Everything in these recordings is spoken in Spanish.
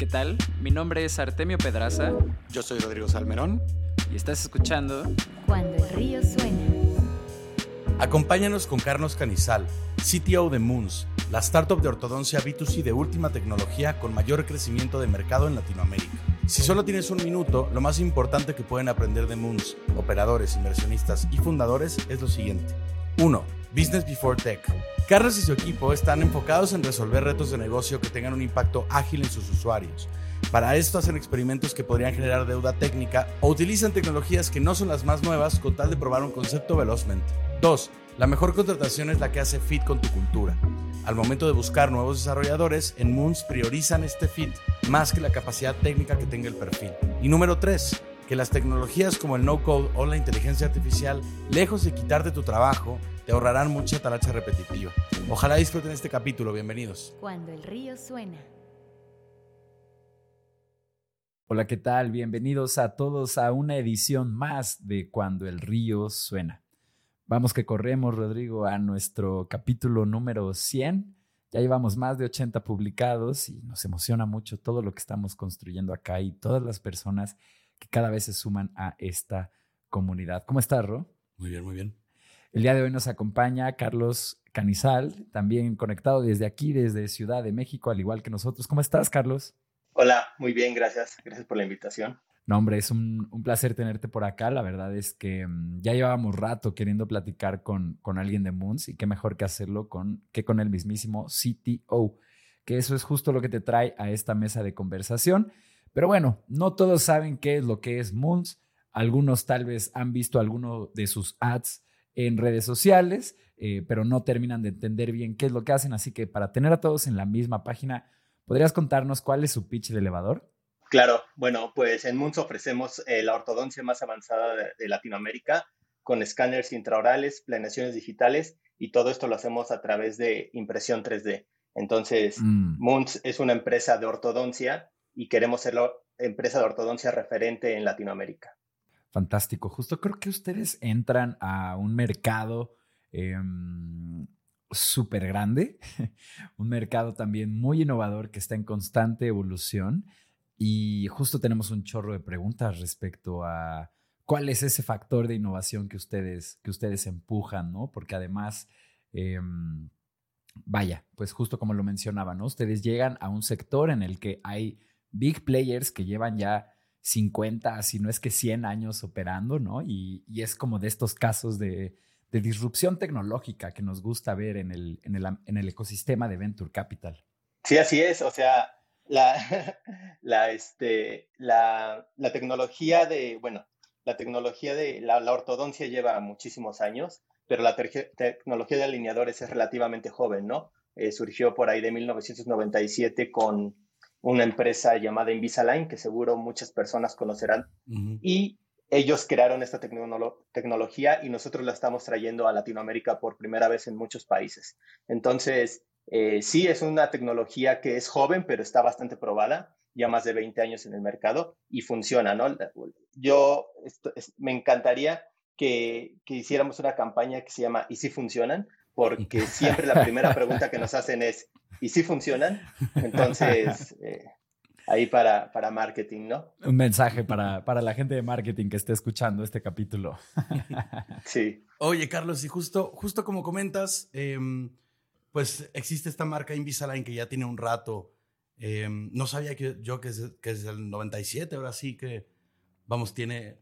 ¿Qué tal? Mi nombre es Artemio Pedraza. Yo soy Rodrigo Salmerón. Y estás escuchando Cuando el río suena. Acompáñanos con Carlos Canizal, CTO de Moons, la startup de ortodoncia B2C de última tecnología con mayor crecimiento de mercado en Latinoamérica. Si solo tienes un minuto, lo más importante que pueden aprender de Moons, operadores, inversionistas y fundadores es lo siguiente. 1. Business Before Tech. Carlos y su equipo están enfocados en resolver retos de negocio que tengan un impacto ágil en sus usuarios. Para esto hacen experimentos que podrían generar deuda técnica o utilizan tecnologías que no son las más nuevas con tal de probar un concepto velozmente. 2. La mejor contratación es la que hace fit con tu cultura. Al momento de buscar nuevos desarrolladores, en Moons priorizan este fit más que la capacidad técnica que tenga el perfil. Y número 3. Que las tecnologías como el no-code o la inteligencia artificial, lejos de quitarte tu trabajo, te ahorrarán mucha talacha repetitiva. Ojalá disfruten este capítulo. Bienvenidos. Cuando el río suena. Hola, ¿qué tal? Bienvenidos a todos a una edición más de Cuando el río suena. Vamos que corremos, Rodrigo, a nuestro capítulo número 100. Ya llevamos más de 80 publicados y nos emociona mucho todo lo que estamos construyendo acá y todas las personas que cada vez se suman a esta comunidad. ¿Cómo estás, Ro? Muy bien, muy bien. El día de hoy nos acompaña Carlos Canizal, también conectado desde aquí, desde Ciudad de México, al igual que nosotros. ¿Cómo estás, Carlos? Hola, muy bien, gracias. Gracias por la invitación. No, hombre, es un, un, placer tenerte por acá. La verdad es que um, ya llevábamos rato queriendo platicar con, con alguien de Moons y qué mejor que hacerlo con, que con el mismísimo CTO, que eso es justo lo que te trae a esta mesa de conversación. Pero bueno, no todos saben qué es lo que es Moons. Algunos tal vez han visto alguno de sus ads en redes sociales, eh, pero no terminan de entender bien qué es lo que hacen. Así que para tener a todos en la misma página, ¿podrías contarnos cuál es su pitch de elevador? Claro, bueno, pues en Moons ofrecemos eh, la ortodoncia más avanzada de, de, Latinoamérica con escáneres intraorales, planeaciones digitales y todo esto lo hacemos a través de impresión 3D. Entonces, mm. Moons es una empresa de ortodoncia y queremos ser la empresa de ortodoncia referente en Latinoamérica. Fantástico. Justo creo que ustedes entran a un mercado eh, súper grande, un mercado también muy innovador que está en constante evolución y justo tenemos un chorro de preguntas respecto a cuál es ese factor de innovación que ustedes, que ustedes empujan, ¿no? Porque además, eh, vaya, pues justo como lo mencionaba, ¿no? Ustedes llegan a un sector en el que hay big players que llevan ya 50, si no es que 100 años operando, ¿no? Y, y es como de estos casos de, de, disrupción tecnológica que nos gusta ver en el, en, el, en el ecosistema de Venture Capital. Sí, así es. O sea, la, la, este, la, la tecnología de, bueno, la tecnología de la, ortodoncia lleva muchísimos años, pero la te tecnología de alineadores es relativamente joven, ¿no? Eh, surgió por ahí de 1997 con una empresa llamada Invisalign, que seguro muchas personas conocerán, uh -huh. y ellos crearon esta tecno tecnología y nosotros la estamos trayendo a Latinoamérica por primera vez en muchos países. Entonces, eh, sí, es una tecnología que es joven, pero está bastante probada, ya más de 20 años en el mercado y funciona, ¿no? Yo esto, es, me encantaría que, que hiciéramos una campaña que se llama ¿Y si funcionan? Porque siempre la primera pregunta que nos hacen es ¿y si funcionan? Entonces, eh, ahí para, para marketing, ¿no? Un mensaje para, para la gente de marketing que esté escuchando este capítulo. sí. Oye, Carlos, y justo, justo como comentas, eh, pues existe esta marca Invisalign que ya tiene un rato. Eh, no sabía que yo que es, que es el 97, ahora sí que, vamos, tiene,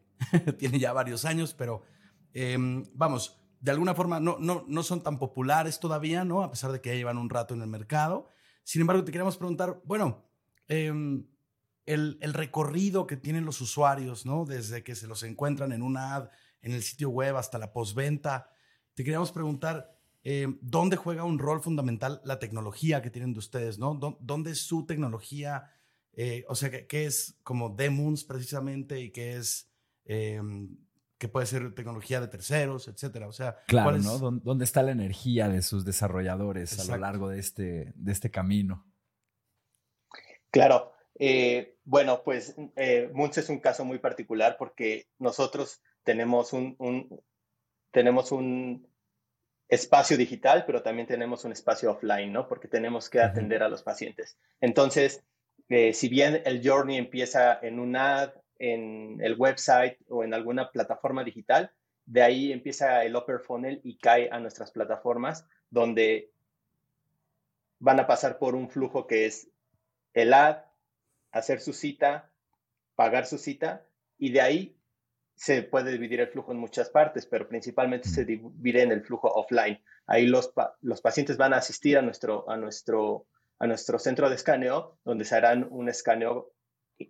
tiene ya varios años, pero eh, vamos, de alguna forma no, no, no son tan populares todavía, ¿no? A pesar de que ya llevan un rato en el mercado. Sin embargo, te queríamos preguntar, bueno, eh, el, el, recorrido que tienen los usuarios, ¿no? Desde que se los encuentran en una ad, en el sitio web hasta la postventa. Te queríamos preguntar, eh, ¿dónde juega un rol fundamental la tecnología que tienen de ustedes, ¿no? ¿Dónde es su tecnología? Eh, o sea, ¿qué, ¿qué, es como Demons precisamente y qué es... Que puede ser tecnología de terceros, etcétera. O sea, claro, es? ¿no? ¿Dónde está la energía de sus desarrolladores Exacto. a lo largo de este, de este camino? Claro. Eh, bueno, pues eh, Moons es un caso muy particular porque nosotros tenemos un, un, tenemos un espacio digital, pero también tenemos un espacio offline, ¿no? Porque tenemos que atender a los pacientes. Entonces, eh, si bien el journey empieza en un ad, en el website o en alguna plataforma digital, de ahí empieza el upper funnel y cae a nuestras plataformas donde van a pasar por un flujo que es el ad, hacer su cita, pagar su cita y de ahí se puede dividir el flujo en muchas partes, pero principalmente se divide en el flujo offline. Ahí los, los pacientes van a asistir a nuestro, a, nuestro, a nuestro centro de escaneo, donde se harán un escaneo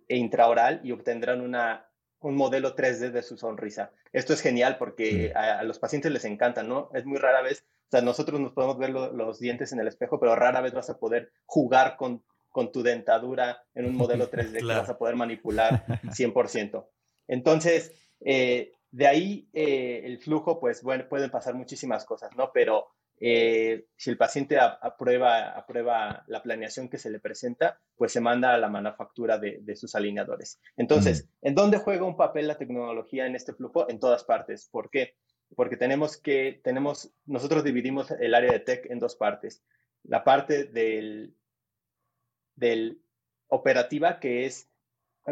intraoral y obtendrán una, un modelo 3D de su sonrisa. Esto es genial porque a, los pacientes les encanta, ¿no? Es muy rara vez, o sea, nosotros nos podemos ver los dientes en el espejo, pero rara vez vas a poder jugar con, con tu dentadura en un modelo 3D que vas a poder manipular 100%. Entonces, eh, de ahí eh, el flujo, pues bueno, pueden pasar muchísimas cosas, ¿no? Pero eh, si el paciente aprueba, aprueba la planeación que se le presenta, pues se manda a la manufactura de, sus alineadores. Entonces, ¿en dónde juega un papel la tecnología en este flujo? En todas partes. ¿Por qué? Porque tenemos que, tenemos, nosotros dividimos el área de tech en dos partes. La parte del, del operativa, que es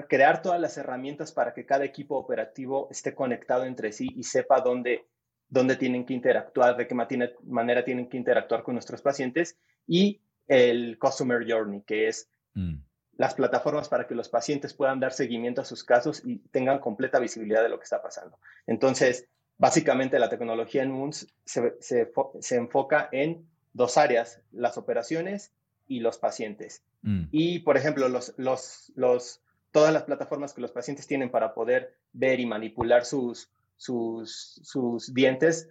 crear todas las herramientas para que cada equipo operativo esté conectado entre sí y sepa dónde dónde tienen que interactuar, de qué manera tienen que interactuar con nuestros pacientes y el Customer Journey, que es mm. las plataformas para que los pacientes puedan dar seguimiento a sus casos y tengan completa visibilidad de lo que está pasando. Entonces, básicamente la tecnología en Moons se, enfoca en dos áreas, las operaciones y los pacientes. Mm. Y, por ejemplo, los, los, los, todas las plataformas que los pacientes tienen para poder ver y manipular sus, sus, sus dientes.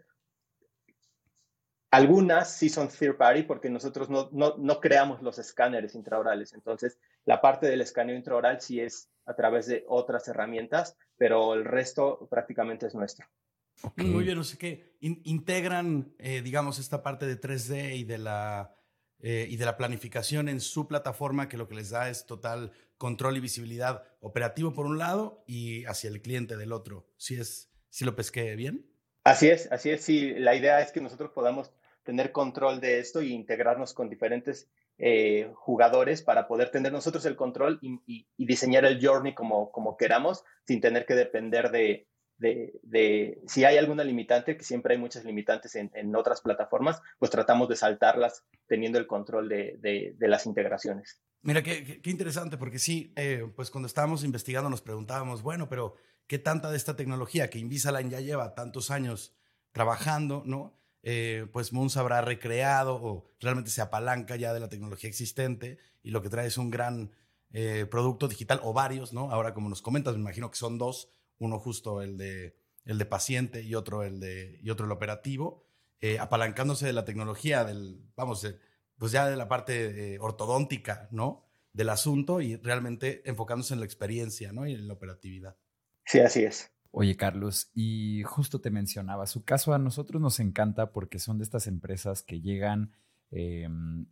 Algunas sí son third party porque nosotros no, no, no, creamos los escáneres intraorales. Entonces, la parte del escaneo intraoral sí es a través de otras herramientas, pero el resto prácticamente es nuestro. Muy bien, o sea que integran, eh, digamos, esta parte de 3D y de, la, eh, y de la planificación en su plataforma, que lo que les da es total control y visibilidad operativo por un lado y hacia el cliente del otro. Sí es, si lo pesqué bien. Así es, así es. Sí, la idea es que nosotros podamos tener control de esto y integrarnos con diferentes eh, jugadores para poder tener nosotros el control y, diseñar el journey como, como queramos, sin tener que depender de, de, si hay alguna limitante, que siempre hay muchas limitantes en, otras plataformas, pues tratamos de saltarlas teniendo el control de, las integraciones. Mira, qué, qué, interesante, porque sí, eh, pues cuando estábamos investigando nos preguntábamos, bueno, pero qué tanta de esta tecnología que Invisalign ya lleva tantos años trabajando, ¿no? Eh, pues Moons habrá recreado o realmente se apalanca ya de la tecnología existente y lo que trae es un gran eh, producto digital o varios, ¿no? Ahora, como nos comentas, me imagino que son dos, uno justo el de, el de paciente y otro el, de, y otro el operativo, eh, apalancándose de la tecnología, del, vamos, pues ya de la parte ortodóntica, ¿no? Del asunto y realmente enfocándose en la experiencia, ¿no? Y en la operatividad. Sí, así es. Oye, Carlos, y justo te mencionaba, su caso a nosotros nos encanta porque son de estas empresas que llegan em,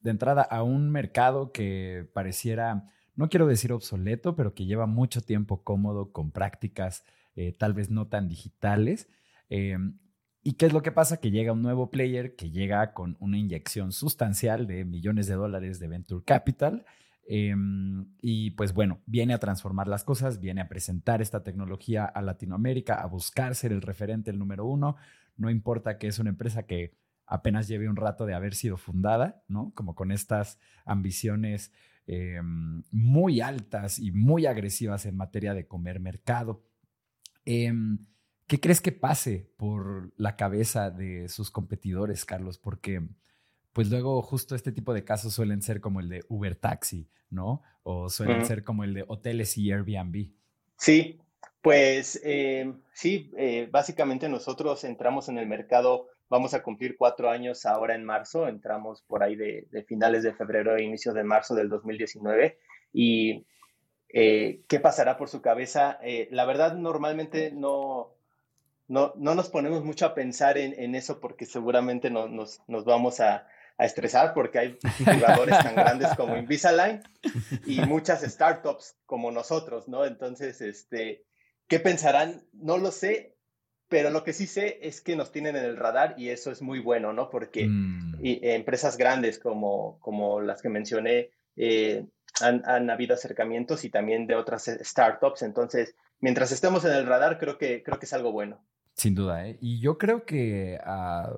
de entrada a un mercado que pareciera, no quiero decir obsoleto, pero que lleva mucho tiempo cómodo con prácticas eh, tal vez no tan digitales. Em, ¿Y qué es lo que pasa? Que llega un nuevo player que llega con una inyección sustancial de millones de dólares de Venture Capital Em, y pues bueno, viene a transformar las cosas, viene a presentar esta tecnología a Latinoamérica, a buscar ser el referente, el número uno. No importa que es una empresa que apenas lleve un rato de haber sido fundada, ¿no? Como con estas ambiciones em, muy altas y muy agresivas en materia de comer mercado. Em, ¿Qué crees que pase por la cabeza de sus competidores, Carlos? Porque pues luego justo este tipo de casos suelen ser como el de Uber Taxi, ¿no? O suelen ser como el de hoteles y Airbnb. Sí, pues eh, sí, eh, básicamente nosotros entramos en el mercado, vamos a cumplir cuatro años ahora en marzo, entramos por ahí de, finales de febrero e inicios de marzo del 2019 y eh, ¿qué pasará por su cabeza? la verdad, normalmente no, no, no, nos ponemos mucho a pensar en, eso porque seguramente nos, nos vamos a, a estresar porque hay jugadores tan grandes como Invisalign y muchas startups como nosotros, ¿no? Entonces, este, ¿qué pensarán? No lo sé, pero lo que sí sé es que nos tienen en el radar y eso es muy bueno, ¿no? Porque mm. empresas grandes como, como las que mencioné, eh, han, han, habido acercamientos y también de otras startups. Entonces, mientras estemos en el radar, creo que, creo que es algo bueno. Sin duda, ¿eh? Y yo creo que a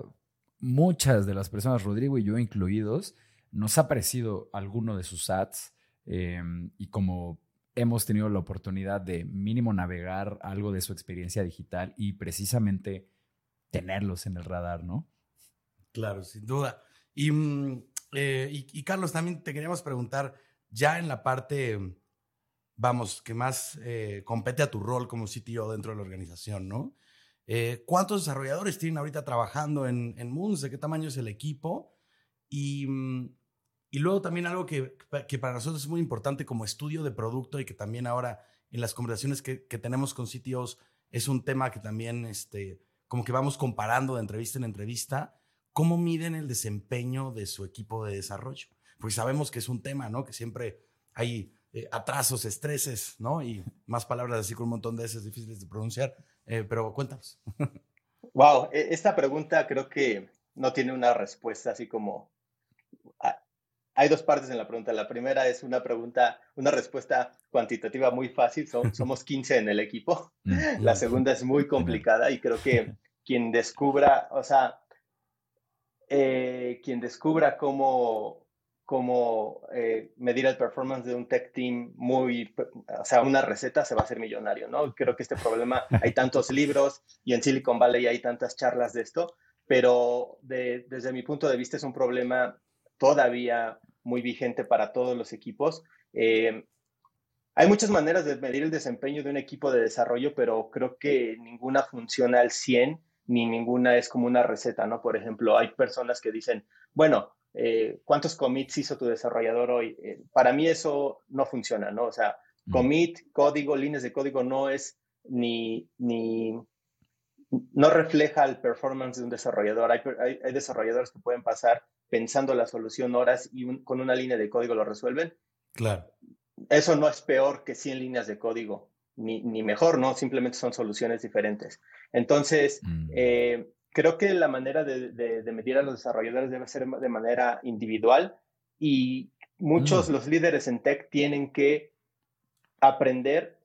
muchas de las personas, Rodrigo y yo incluidos, nos ha parecido alguno de sus ads em, y como hemos tenido la oportunidad de mínimo navegar algo de su experiencia digital y precisamente tenerlos en el radar, ¿no? Claro, sin duda. Y, mm, eh, y, Carlos, también te queríamos preguntar, ya en la parte, vamos, que más eh, compete a tu rol como CTO dentro de la organización, ¿no? Eh, ¿Cuántos desarrolladores tienen ahorita trabajando en, en Moons? ¿De qué tamaño es el equipo? Y, mm, luego también algo que, que, para nosotros es muy importante como estudio de producto y que también ahora en las conversaciones que, que tenemos con CTOs es un tema que también este, como que vamos comparando de entrevista en entrevista, ¿cómo miden el desempeño de su equipo de desarrollo? Porque sabemos que es un tema, ¿no? Que siempre hay eh, atrasos, estreses, ¿no? Y más palabras así con un montón de esas difíciles de pronunciar. Eh, pero cuéntanos. Wow, e, esta pregunta creo que no tiene una respuesta así como... Hay dos partes en la pregunta. La primera es una pregunta, una respuesta cuantitativa muy fácil. Somos 15 en el equipo. Mm, la segunda es muy complicada y creo que quien descubra, o sea, eh, quien descubra cómo, cómo eh, medir el performance de un tech team muy, o sea, una receta se va a hacer millonario, ¿no? Creo que este problema, hay tantos libros y en Silicon Valley hay tantas charlas de esto, pero desde mi punto de vista es un problema todavía muy vigente para todos los equipos. Eh, hay muchas maneras de medir el desempeño de un equipo de desarrollo, pero creo que ninguna funciona al 100 ni ninguna es como una receta, ¿no? Por ejemplo, hay personas que dicen, bueno, eh, ¿cuántos commits hizo tu desarrollador hoy? Eh, para mí eso no funciona, ¿no? O sea, mm. commit, código, líneas de código no es ni, ni no refleja el performance de un desarrollador. Hay, desarrolladores que pueden pasar pensando la solución horas y con una línea de código lo resuelven. Claro. Eso no es peor que 100 líneas de código ni, mejor, ¿no? Simplemente son soluciones diferentes. Entonces, mm. eh, creo que la manera de, medir a los desarrolladores debe ser de manera individual y muchos, mm. los líderes en tech, tienen que aprender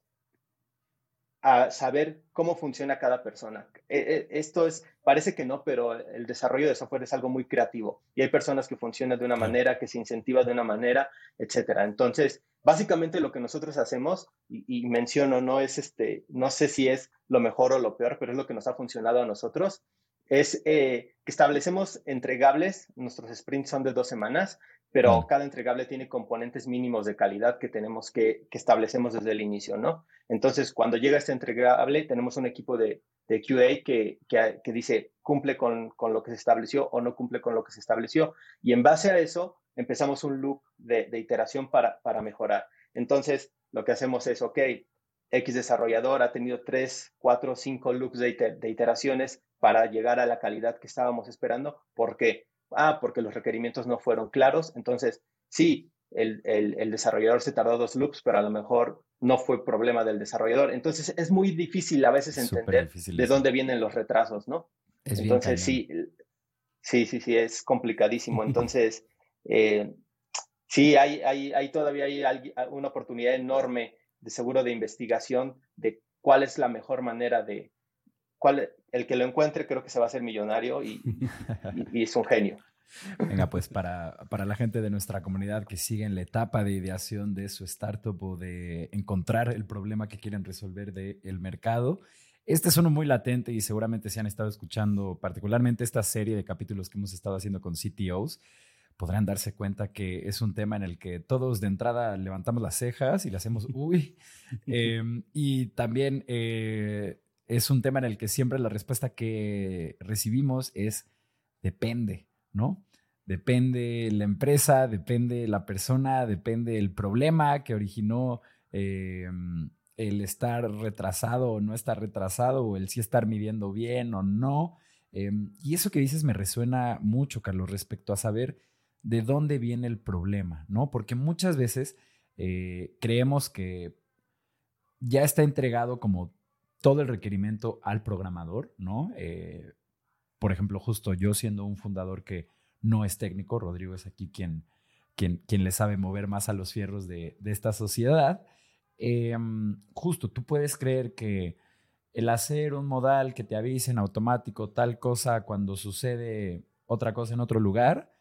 a saber cómo funciona cada persona. E, e, esto es, parece que no, pero el desarrollo de software es algo muy creativo y hay personas que funcionan de una manera, que se incentiva de una manera, etcétera. Entonces, básicamente lo que nosotros hacemos, y, menciono, no es este, no sé si es lo mejor o lo peor, pero es lo que nos ha funcionado a nosotros, es eh, que establecemos entregables, nuestros sprints son de dos semanas, pero cada entregable tiene componentes mínimos de calidad que tenemos que, que, establecemos desde el inicio, ¿no? Entonces, cuando llega este entregable, tenemos un equipo de, de QA que, que, que, dice cumple con, con, lo que se estableció o no cumple con lo que se estableció. Y en base a eso, empezamos un loop de, de iteración para, para mejorar. Entonces, lo que hacemos es, ok, X desarrollador ha tenido tres, cuatro, cinco loops de, de iteraciones para llegar a la calidad que estábamos esperando. ¿Por qué? Ah, porque los requerimientos no fueron claros. Entonces, sí, el, el, desarrollador se tardó dos loops, pero a lo mejor no fue problema del desarrollador. Entonces, es muy difícil a veces entender de dónde vienen los retrasos, ¿no? Entonces, sí, sí, sí, sí, es complicadísimo. Entonces, eh, sí, hay, hay, hay todavía hay una oportunidad enorme de seguro de investigación de cuál es la mejor manera de, cuál, el que lo encuentre creo que se va a hacer millonario y, es un genio. Venga, pues para, para, la gente de nuestra comunidad que sigue en la etapa de ideación de su startup o de encontrar el problema que quieren resolver del mercado, este es uno muy latente y seguramente se han estado escuchando particularmente esta serie de capítulos que hemos estado haciendo con CTOs, podrán darse cuenta que es un tema en el que todos de entrada levantamos las cejas y le hacemos, uy, em, y también eh, es un tema en el que siempre la respuesta que recibimos es depende, ¿no? Depende la empresa, depende la persona, depende el problema que originó em, el estar retrasado o no estar retrasado, o el si estar midiendo bien o no. Em, y eso que dices me resuena mucho, Carlos, respecto a saber de dónde viene el problema, ¿no? Porque muchas veces eh, creemos que ya está entregado como todo el requerimiento al programador, ¿no? Eh, por ejemplo, justo yo siendo un fundador que no es técnico, Rodrigo es aquí quien, quien, quien le sabe mover más a los fierros de, de esta sociedad. Em, justo, tú puedes creer que el hacer un modal que te avise en automático tal cosa cuando sucede otra cosa en otro lugar,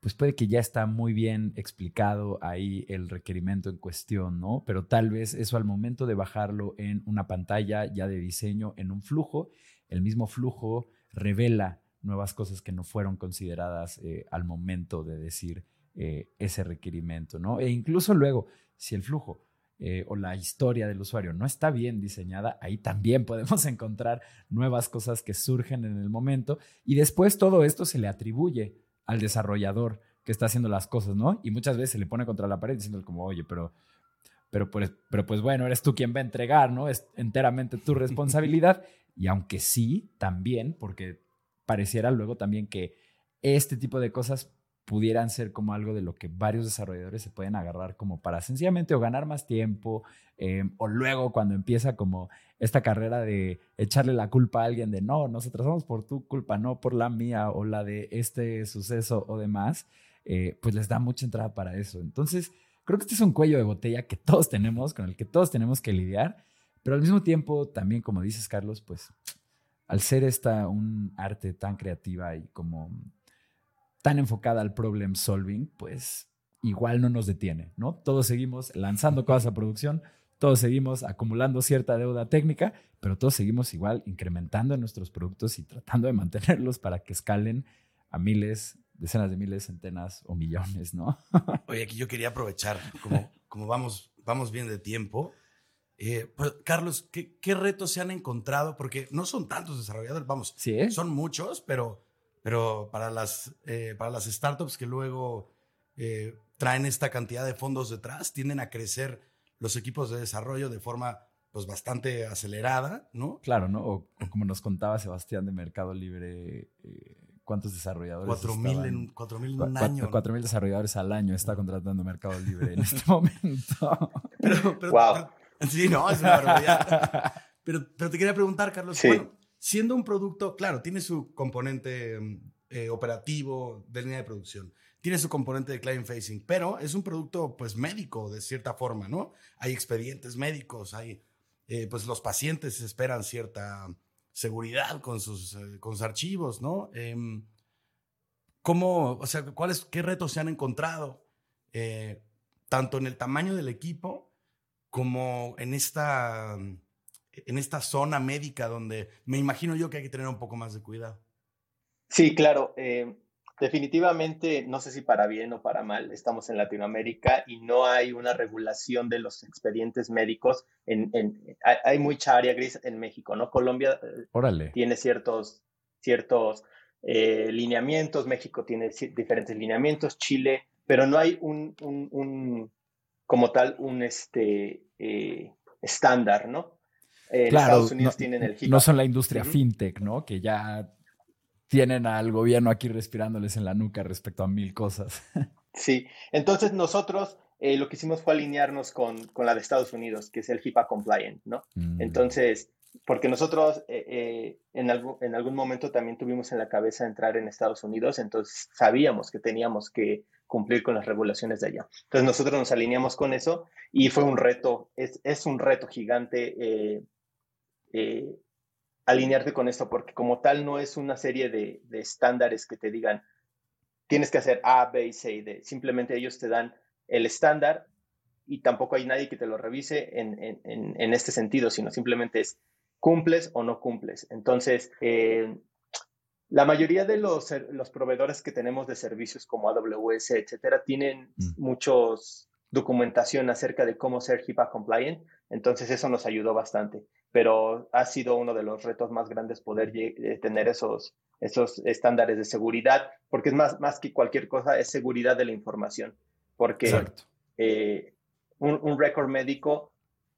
pues puede que ya está muy bien explicado ahí el requerimiento en cuestión, ¿no? Pero tal vez eso al momento de bajarlo en una pantalla ya de diseño, en un flujo, el mismo flujo revela nuevas cosas que no fueron consideradas eh, al momento de decir eh, ese requerimiento, ¿no? E incluso luego, si el flujo eh, o la historia del usuario no está bien diseñada, ahí también podemos encontrar nuevas cosas que surgen en el momento y después todo esto se le atribuye al desarrollador que está haciendo las cosas, ¿no? Y muchas veces se le pone contra la pared diciendo como, oye, pero, pero, pues, pero pues bueno, eres tú quien va a entregar, ¿no? Es enteramente tu responsabilidad. y aunque sí, también, porque pareciera luego también que este tipo de cosas pudieran ser como algo de lo que varios desarrolladores se pueden agarrar como para sencillamente o ganar más tiempo em, o luego cuando empieza como esta carrera de echarle la culpa a alguien de no, nos atrasamos por tu culpa, no por la mía o la de este suceso o demás, eh, pues les da mucha entrada para eso. Entonces, creo que este es un cuello de botella que todos tenemos, con el que todos tenemos que lidiar, pero al mismo tiempo también, como dices Carlos, pues al ser esta un arte tan creativa y como tan enfocada al problem solving, pues igual no nos detiene, ¿no? Todos seguimos lanzando cosas a producción, todos seguimos acumulando cierta deuda técnica, pero todos seguimos igual incrementando nuestros productos y tratando de mantenerlos para que escalen a miles, decenas de miles, centenas o millones, ¿no? Oye, aquí yo quería aprovechar, como, como vamos, vamos bien de tiempo. Eh, pues, Carlos, ¿qué, ¿qué, retos se han encontrado? Porque no son tantos desarrolladores, vamos, ¿Sí, son muchos, pero pero para las, eh, para las startups que luego eh, traen esta cantidad de fondos detrás, tienden a crecer los equipos de desarrollo de forma pues bastante acelerada, ¿no? Claro, ¿no? O, como nos contaba Sebastián de Mercado Libre, eh, ¿cuántos desarrolladores? Cuatro mil en, cuatro mil en un año. Cuatro mil desarrolladores al año está contratando Mercado Libre en este momento. pero, pero, wow. sí, no, es una barbaridad. pero, pero te quería preguntar, Carlos, sí. bueno, siendo un producto, claro, tiene su componente eh, operativo de línea de producción, tiene su componente de client facing, pero es un producto pues médico de cierta forma, ¿no? Hay expedientes médicos, hay, eh, pues los pacientes esperan cierta seguridad con sus, eh, con sus archivos, ¿no? Em, ¿Cómo, o sea, cuáles, qué retos se han encontrado, tanto en el tamaño del equipo como en esta en esta zona médica donde me imagino yo que hay que tener un poco más de cuidado. Sí, claro. Eh, definitivamente, no sé si para bien o para mal, estamos en Latinoamérica y no hay una regulación de los expedientes médicos. En, en hay, hay, mucha área gris en México, ¿no? Colombia eh, Órale. tiene ciertos, ciertos eh, lineamientos, México tiene diferentes lineamientos, Chile, pero no hay un, un, un como tal, un este, estándar, ¿no? Eh, claro, Estados Unidos no, tienen el no son la industria uh -huh. fintech, ¿no? Que ya tienen al gobierno aquí respirándoles en la nuca respecto a mil cosas. Sí, entonces nosotros eh, lo que hicimos fue alinearnos con, con, la de Estados Unidos, que es el HIPAA compliant, ¿no? Mm. Entonces, porque nosotros eh, eh, en, algún, en algún momento también tuvimos en la cabeza entrar en Estados Unidos, entonces sabíamos que teníamos que cumplir con las regulaciones de allá. Entonces nosotros nos alineamos con eso y fue un reto, es, es un reto gigante eh, alinearte con esto, porque como tal no es una serie de, de, estándares que te digan, tienes que hacer A, B y C y D. Simplemente ellos te dan el estándar y tampoco hay nadie que te lo revise en, en, en, en este sentido, sino simplemente es cumples o no cumples. Entonces, eh, la mayoría de los, los, proveedores que tenemos de servicios como AWS, etcétera, tienen mm. muchos documentación acerca de cómo ser HIPAA compliant. Entonces, eso nos ayudó bastante pero ha sido uno de los retos más grandes poder tener esos, esos estándares de seguridad, porque es más, más que cualquier cosa, es seguridad de la información, porque eh, un, un récord médico,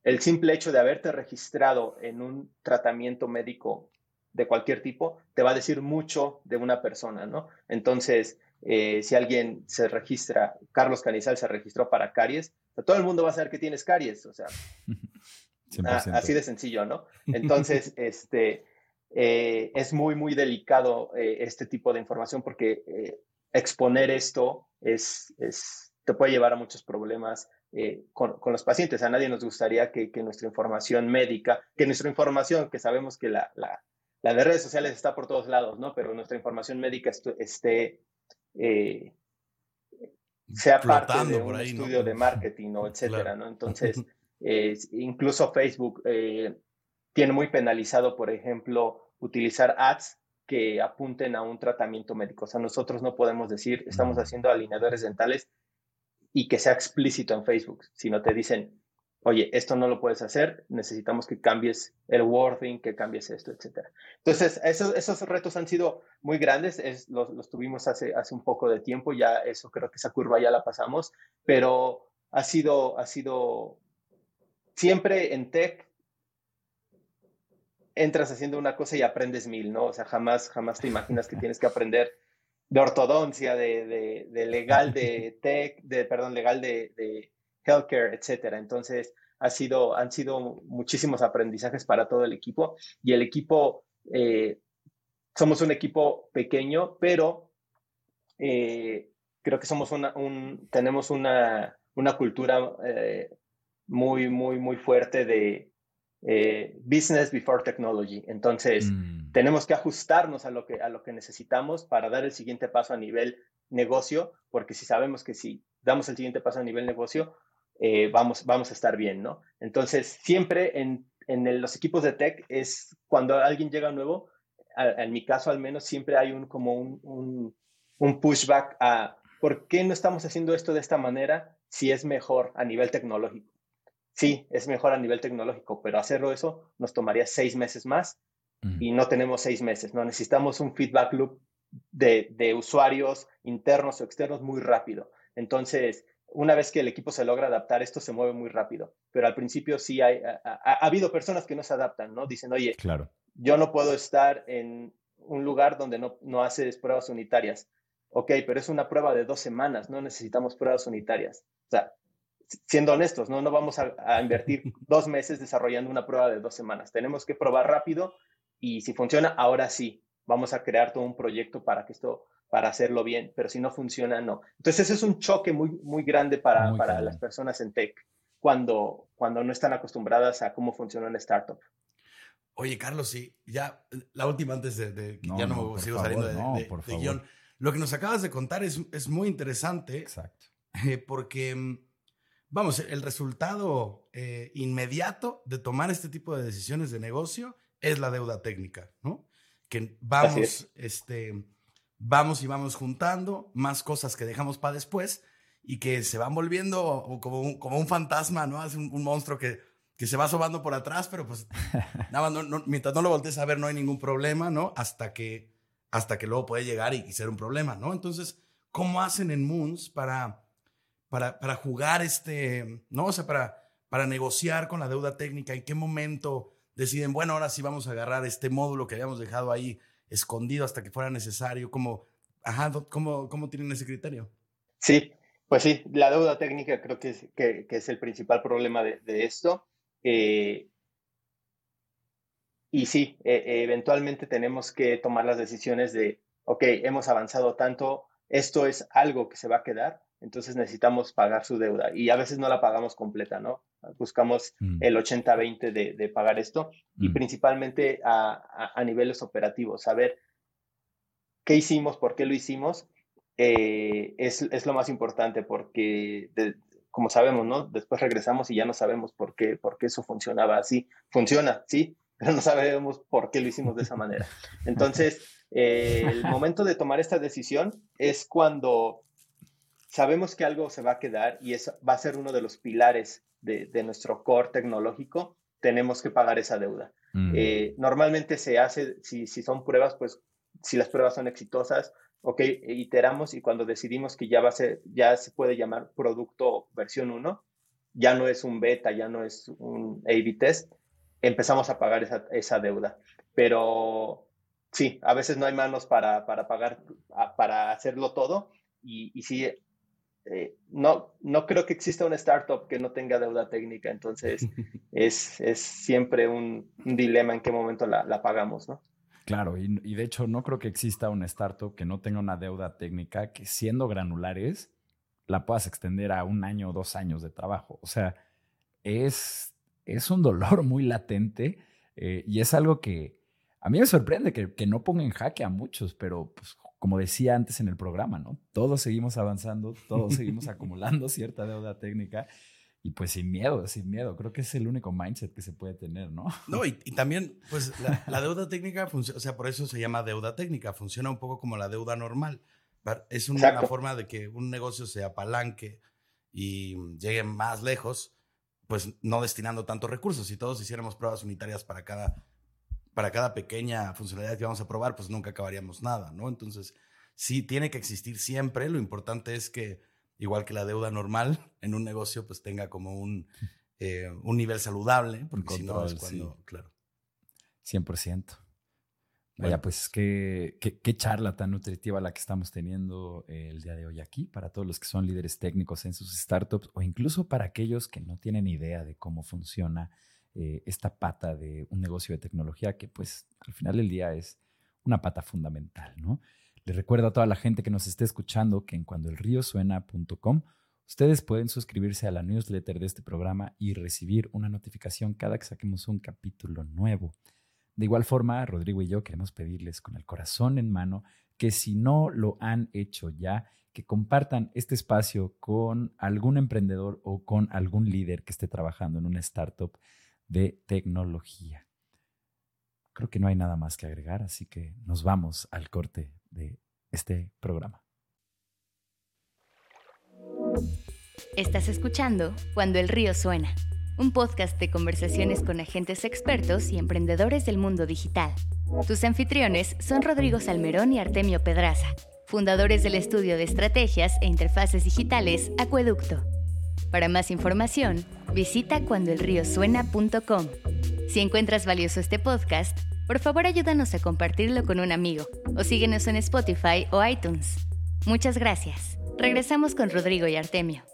el simple hecho de haberte registrado en un tratamiento médico de cualquier tipo, te va a decir mucho de una persona, ¿no? Entonces, eh, si alguien se registra, Carlos Canizal se registró para caries, o sea, todo el mundo va a saber que tienes caries, o sea, Ah, así de sencillo, ¿no? Entonces, este, eh, es muy, muy delicado eh, este tipo de información porque eh, exponer esto es, es, te puede llevar a muchos problemas con, con, los pacientes. A nadie nos gustaría que, que, nuestra información médica, que nuestra información, que sabemos que la, la, la, de redes sociales está por todos lados, ¿no? Pero nuestra información médica esté, eh, sea parte de un estudio de marketing o etcétera, ¿no? Entonces, eh, incluso Facebook eh, tiene muy penalizado, por ejemplo, utilizar ads que apunten a un tratamiento médico. O sea, nosotros no podemos decir, estamos haciendo alineadores dentales y que sea explícito en Facebook, sino te dicen, oye, esto no lo puedes hacer, necesitamos que cambies el wording, que cambies esto, etc. Entonces, esos, esos retos han sido muy grandes, es, los, los, tuvimos hace, hace un poco de tiempo, ya eso creo que esa curva ya la pasamos, pero ha sido, ha sido siempre en tech. Entras haciendo una cosa y aprendes mil, ¿no? O sea, jamás, jamás te imaginas que tienes que aprender de ortodoncia, de, de, legal de tech, de, perdón, legal de, de healthcare, etcétera. Entonces, ha sido, han sido muchísimos aprendizajes para todo el equipo y el equipo, eh, somos un equipo pequeño, pero eh, creo que somos una, un, tenemos una, una cultura eh, muy, muy, muy fuerte de, eh, business before technology. Entonces, mm. tenemos que ajustarnos a lo, que, a lo que necesitamos para dar el siguiente paso a nivel negocio, porque si sabemos que si damos el siguiente paso a nivel negocio, eh, vamos, vamos a estar bien, ¿no? Entonces, siempre en, en los equipos de tech es cuando alguien llega nuevo, en mi caso al menos, siempre hay un como un, un, un pushback a por qué no estamos haciendo esto de esta manera si es mejor a nivel tecnológico sí, es mejor a nivel tecnológico, pero hacerlo eso nos tomaría seis meses más y no tenemos seis meses, ¿no? Necesitamos un feedback loop de, de, usuarios internos o externos muy rápido. Entonces, una vez que el equipo se logra adaptar, esto se mueve muy rápido. Pero al principio sí hay, ha, ha, ha habido personas que no se adaptan, ¿no? Dicen, oye, claro. yo no puedo estar en un lugar donde no, no haces pruebas unitarias. Ok, pero es una prueba de dos semanas, no necesitamos pruebas unitarias. O sea, siendo honestos, no, no vamos a, a, invertir dos meses desarrollando una prueba de dos semanas. Tenemos que probar rápido y si funciona, ahora sí, vamos a crear todo un proyecto para que esto, para hacerlo bien, pero si no funciona, no. Entonces, ese es un choque muy, muy grande para, muy para las personas en tech cuando, cuando no están acostumbradas a cómo funciona una startup. Oye, Carlos, sí, ya la última antes de, de que no, ya no, no sigo favor, saliendo de, no, de, de guion. Lo que nos acabas de contar es, es muy interesante. Exacto. Eh, porque mm, vamos, el resultado eh, inmediato de tomar este tipo de decisiones de negocio es la deuda técnica, ¿no? Que vamos, este, vamos y vamos juntando más cosas que dejamos para después y que se van volviendo como un, como un fantasma, ¿no? Es un, un monstruo que, que se va asomando por atrás, pero pues nada, no, no, mientras no lo voltees a ver no hay ningún problema, ¿no? Hasta que, hasta que luego puede llegar y, y ser un problema, ¿no? Entonces, ¿cómo hacen en Moons para para, para jugar este, ¿no? O sea, para, para negociar con la deuda técnica, ¿en qué momento deciden, bueno, ahora sí vamos a agarrar este módulo que habíamos dejado ahí escondido hasta que fuera necesario? ¿Cómo, ajá, cómo, cómo tienen ese criterio? Sí, pues sí, la deuda técnica creo que es, que, es el principal problema de, esto. Eh, y sí, eh, eventualmente tenemos que tomar las decisiones de, ok, hemos avanzado tanto, esto es algo que se va a quedar, entonces necesitamos pagar su deuda y a veces no la pagamos completa, ¿no? Buscamos mm. el 80-20 de, de, pagar esto mm. y principalmente a, a, a, niveles operativos, saber qué hicimos, por qué lo hicimos, eh, es, es, lo más importante porque, de, como sabemos, ¿no? Después regresamos y ya no sabemos por qué, por qué eso funcionaba así. Funciona, sí, pero no sabemos por qué lo hicimos de esa manera. Entonces, eh, el momento de tomar esta decisión es cuando sabemos que algo se va a quedar y es, va a ser uno de los pilares de, de nuestro core tecnológico, tenemos que pagar esa deuda. Mm. Eh, normalmente se hace, si, si, son pruebas, pues si las pruebas son exitosas, ok, iteramos y cuando decidimos que ya, va a ser, ya se puede llamar producto versión 1, ya no es un beta, ya no es un A-B test, empezamos a pagar esa, esa deuda. Pero sí, a veces no hay manos para, para pagar, para hacerlo todo y, y sí, eh, no, no creo que exista una startup que no tenga deuda técnica, entonces es, es siempre un, un, dilema en qué momento la, la pagamos, ¿no? Claro, y, y, de hecho no creo que exista una startup que no tenga una deuda técnica que siendo granulares la puedas extender a un año o dos años de trabajo. O sea, es, es un dolor muy latente eh, y es algo que a mí me sorprende que, que, no ponga en jaque a muchos, pero pues, como decía antes en el programa, ¿no? Todos seguimos avanzando, todos seguimos acumulando cierta deuda técnica y pues sin miedo, sin miedo. Creo que es el único mindset que se puede tener, ¿no? No, y, y también, pues la, la deuda técnica funciona, o sea, por eso se llama deuda técnica, funciona un poco como la deuda normal. Es una, una forma de que un negocio se apalanque y llegue más lejos, pues no destinando tantos recursos. Si todos hiciéramos pruebas unitarias para cada, para cada pequeña funcionalidad que vamos a probar, pues nunca acabaríamos nada, ¿no? Entonces, sí, tiene que existir siempre. Lo importante es que, igual que la deuda normal, en un negocio, pues tenga como un, eh, un nivel saludable, porque si no es cuando, sí. claro. 100%. Vaya, pues qué, qué, qué, charla tan nutritiva la que estamos teniendo el día de hoy aquí para todos los que son líderes técnicos en sus startups o incluso para aquellos que no tienen idea de cómo funciona eh, esta pata de un negocio de tecnología que pues al final del día es una pata fundamental, ¿no? Les recuerdo a toda la gente que nos esté escuchando que en cuandoelriosuena.com ustedes pueden suscribirse a la newsletter de este programa y recibir una notificación cada que saquemos un capítulo nuevo. De igual forma, Rodrigo y yo queremos pedirles con el corazón en mano que si no lo han hecho ya, que compartan este espacio con algún emprendedor o con algún líder que esté trabajando en una startup de tecnología. Creo que no hay nada más que agregar, así que nos vamos al corte de este programa. Estás escuchando Cuando el río suena un podcast de conversaciones con agentes expertos y emprendedores del mundo digital. Tus anfitriones son Rodrigo Salmerón y Artemio Pedraza, fundadores del estudio de estrategias e interfaces digitales Acueducto. Para más información, visita cuandoelriosuena.com. Si encuentras valioso este podcast, por favor ayúdanos a compartirlo con un amigo o síguenos en Spotify o iTunes. Muchas gracias. Regresamos con Rodrigo y Artemio.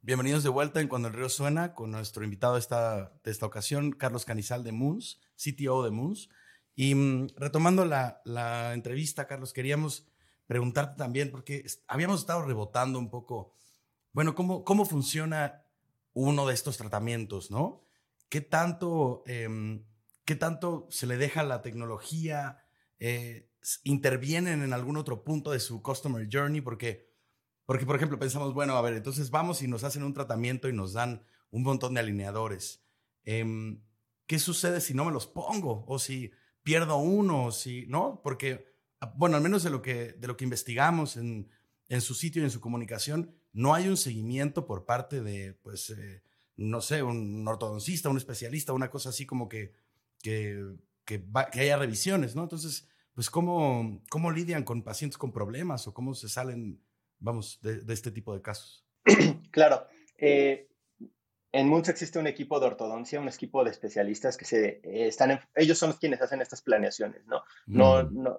Bienvenidos de vuelta en Cuando el Río Suena con nuestro invitado de esta, de esta ocasión, Carlos Canizal de Moons, CTO de Moons. Y mmm, retomando la, la, entrevista, Carlos, queríamos preguntarte también, porque habíamos estado rebotando un poco, bueno, ¿cómo, cómo funciona uno de estos tratamientos, no? ¿Qué tanto, eh, qué tanto se le deja la tecnología? Eh, ¿Intervienen en algún otro punto de su customer journey? Porque porque, por ejemplo, pensamos, bueno, a ver, entonces vamos y nos hacen un tratamiento y nos dan un montón de alineadores. Eh, ¿Qué sucede si no me los pongo? O si pierdo uno, o si, ¿no? Porque, bueno, al menos de lo que, de lo que investigamos en, en su sitio y en su comunicación, no hay un seguimiento por parte de, pues, eh, no sé, un ortodoncista, un especialista, una cosa así como que, que, que, va, que haya revisiones, ¿no? Entonces, pues, ¿cómo, ¿cómo lidian con pacientes con problemas o cómo se salen vamos, de, de este tipo de casos? claro. Eh, en Moons existe un equipo de ortodoncia, un equipo de especialistas que se eh, están, en, ellos son los quienes hacen estas planeaciones, ¿no? No, mm. no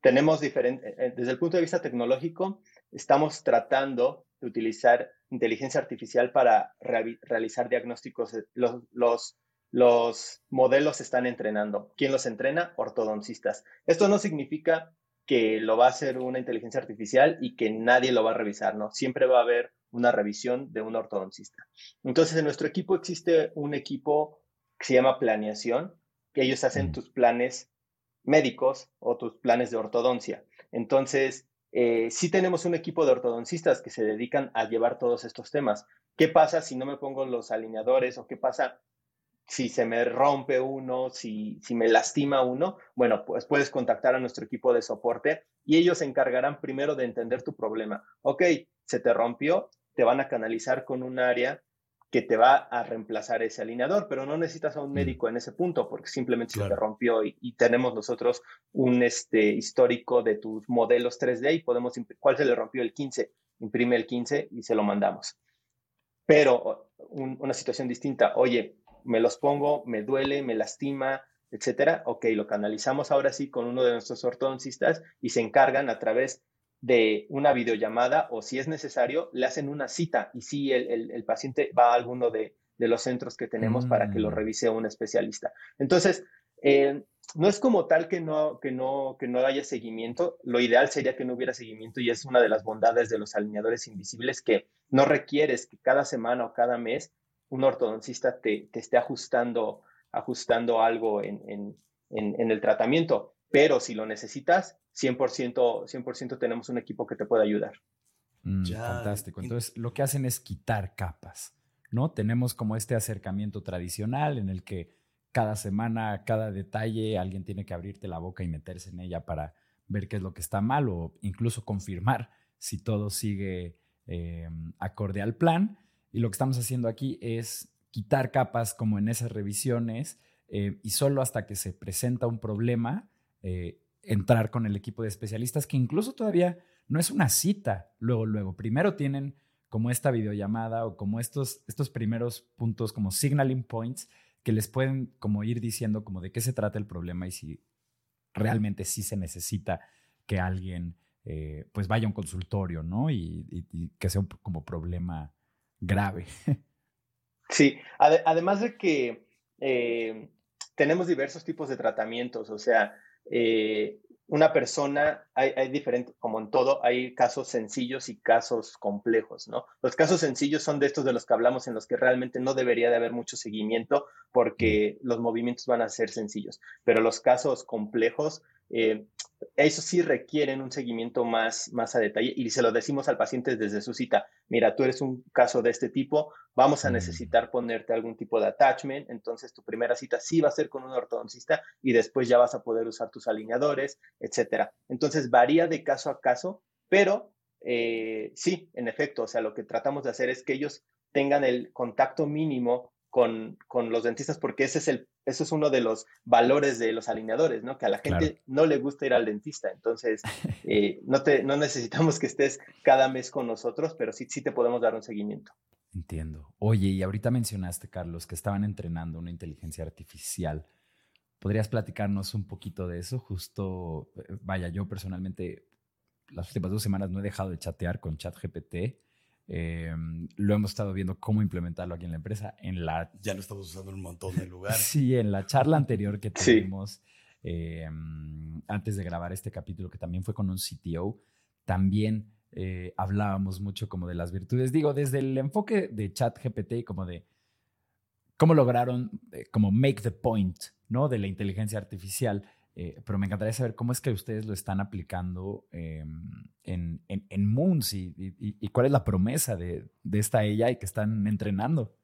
tenemos diferente, eh, desde el punto de vista tecnológico, estamos tratando de utilizar inteligencia artificial para re realizar diagnósticos. Los, los, los modelos se están entrenando. ¿Quién los entrena? Ortodoncistas. Esto no significa que lo va a hacer una inteligencia artificial y que nadie lo va a revisar, ¿no? Siempre va a haber una revisión de un ortodoncista. Entonces, en nuestro equipo existe un equipo que se llama planeación, que ellos hacen tus planes médicos o tus planes de ortodoncia. Entonces, eh, sí tenemos un equipo de ortodoncistas que se dedican a llevar todos estos temas. ¿Qué pasa si no me pongo los alineadores o qué pasa si se me rompe uno, si, si me lastima uno, bueno, pues puedes contactar a nuestro equipo de soporte y ellos se encargarán primero de entender tu problema. Ok, se te rompió, te van a canalizar con un área que te va a reemplazar ese alineador, pero no necesitas a un médico en ese punto porque simplemente claro. se te rompió y, y, tenemos nosotros un este, histórico de tus modelos 3D y podemos, ¿cuál se le rompió el 15? Imprime el 15 y se lo mandamos. Pero un, una situación distinta, oye, me los pongo, me duele, me lastima, etcétera. Ok, lo canalizamos ahora sí con uno de nuestros ortodoncistas y se encargan a través de una videollamada o si es necesario, le hacen una cita y si el, el, el paciente va a alguno de, de los centros que tenemos para que lo mm. revise un especialista. Entonces, eh, no es como tal que no, que, no, que no haya seguimiento. Lo ideal sería que no hubiera seguimiento y es una de las bondades de los alineadores invisibles que no requieres que cada semana o cada mes un ortodoncista te, esté ajustando, ajustando algo en, el tratamiento. Pero si lo necesitas, 100%, 100 tenemos un equipo que te puede ayudar. Mm, fantástico. Entonces, lo que hacen es quitar capas, ¿no? Tenemos como este acercamiento tradicional en el que cada semana, cada detalle, alguien tiene que abrirte la boca y meterse en ella para ver qué es lo que está mal o incluso confirmar si todo sigue eh, acorde al plan. Y lo que estamos haciendo aquí es quitar capas como en esas revisiones eh, y solo hasta que se presenta un problema, eh, entrar con el equipo de especialistas que incluso todavía no es una cita. Luego, luego, primero tienen como esta videollamada o como estos, estos primeros puntos como signaling points que les pueden como ir diciendo como de qué se trata el problema y si realmente sí se necesita que alguien eh, pues vaya a un consultorio, ¿no? Y, que sea un como problema grave. Sí, además de que eh, tenemos diversos tipos de tratamientos, o sea, eh, una persona, hay, hay diferentes, como en todo, hay casos sencillos y casos complejos, ¿no? Los casos sencillos son de estos de los que hablamos en los que realmente no debería de haber mucho seguimiento porque los movimientos van a ser sencillos, pero los casos complejos eh, eso sí requieren un seguimiento más, más a detalle y se lo decimos al paciente desde su cita. Mira, tú eres un caso de este tipo, vamos a mm. necesitar ponerte algún tipo de attachment, entonces tu primera cita sí va a ser con un ortodoncista y después ya vas a poder usar tus alineadores, etcétera. Entonces varía de caso a caso, pero eh, sí, en efecto, o sea, lo que tratamos de hacer es que ellos tengan el contacto mínimo con, con, los dentistas porque ese es, el, ese es uno de los valores de los alineadores, ¿no? Que a la gente no le gusta ir al dentista. Entonces, eh, no, te, no necesitamos que estés cada mes con nosotros, pero sí, sí te podemos dar un seguimiento. Entiendo. Oye, y ahorita mencionaste, Carlos, que estaban entrenando una inteligencia artificial. ¿Podrías platicarnos un poquito de eso? Justo, eh, vaya, yo personalmente las últimas dos semanas no he dejado de chatear con ChatGPT Em, lo hemos estado viendo cómo implementarlo aquí en la empresa. En la, ya lo estamos usando en un montón de lugares. sí, en la charla anterior que tuvimos em, antes de grabar este capítulo, que también fue con un CTO, también eh, hablábamos mucho como de las virtudes. Digo, desde el enfoque de chat GPT, como de cómo lograron eh, como make the point, ¿no? De la inteligencia artificial. Eh, pero me encantaría saber cómo es que ustedes lo están aplicando em, en, en, Moons y, cuál es la promesa de, de esta AI que están entrenando.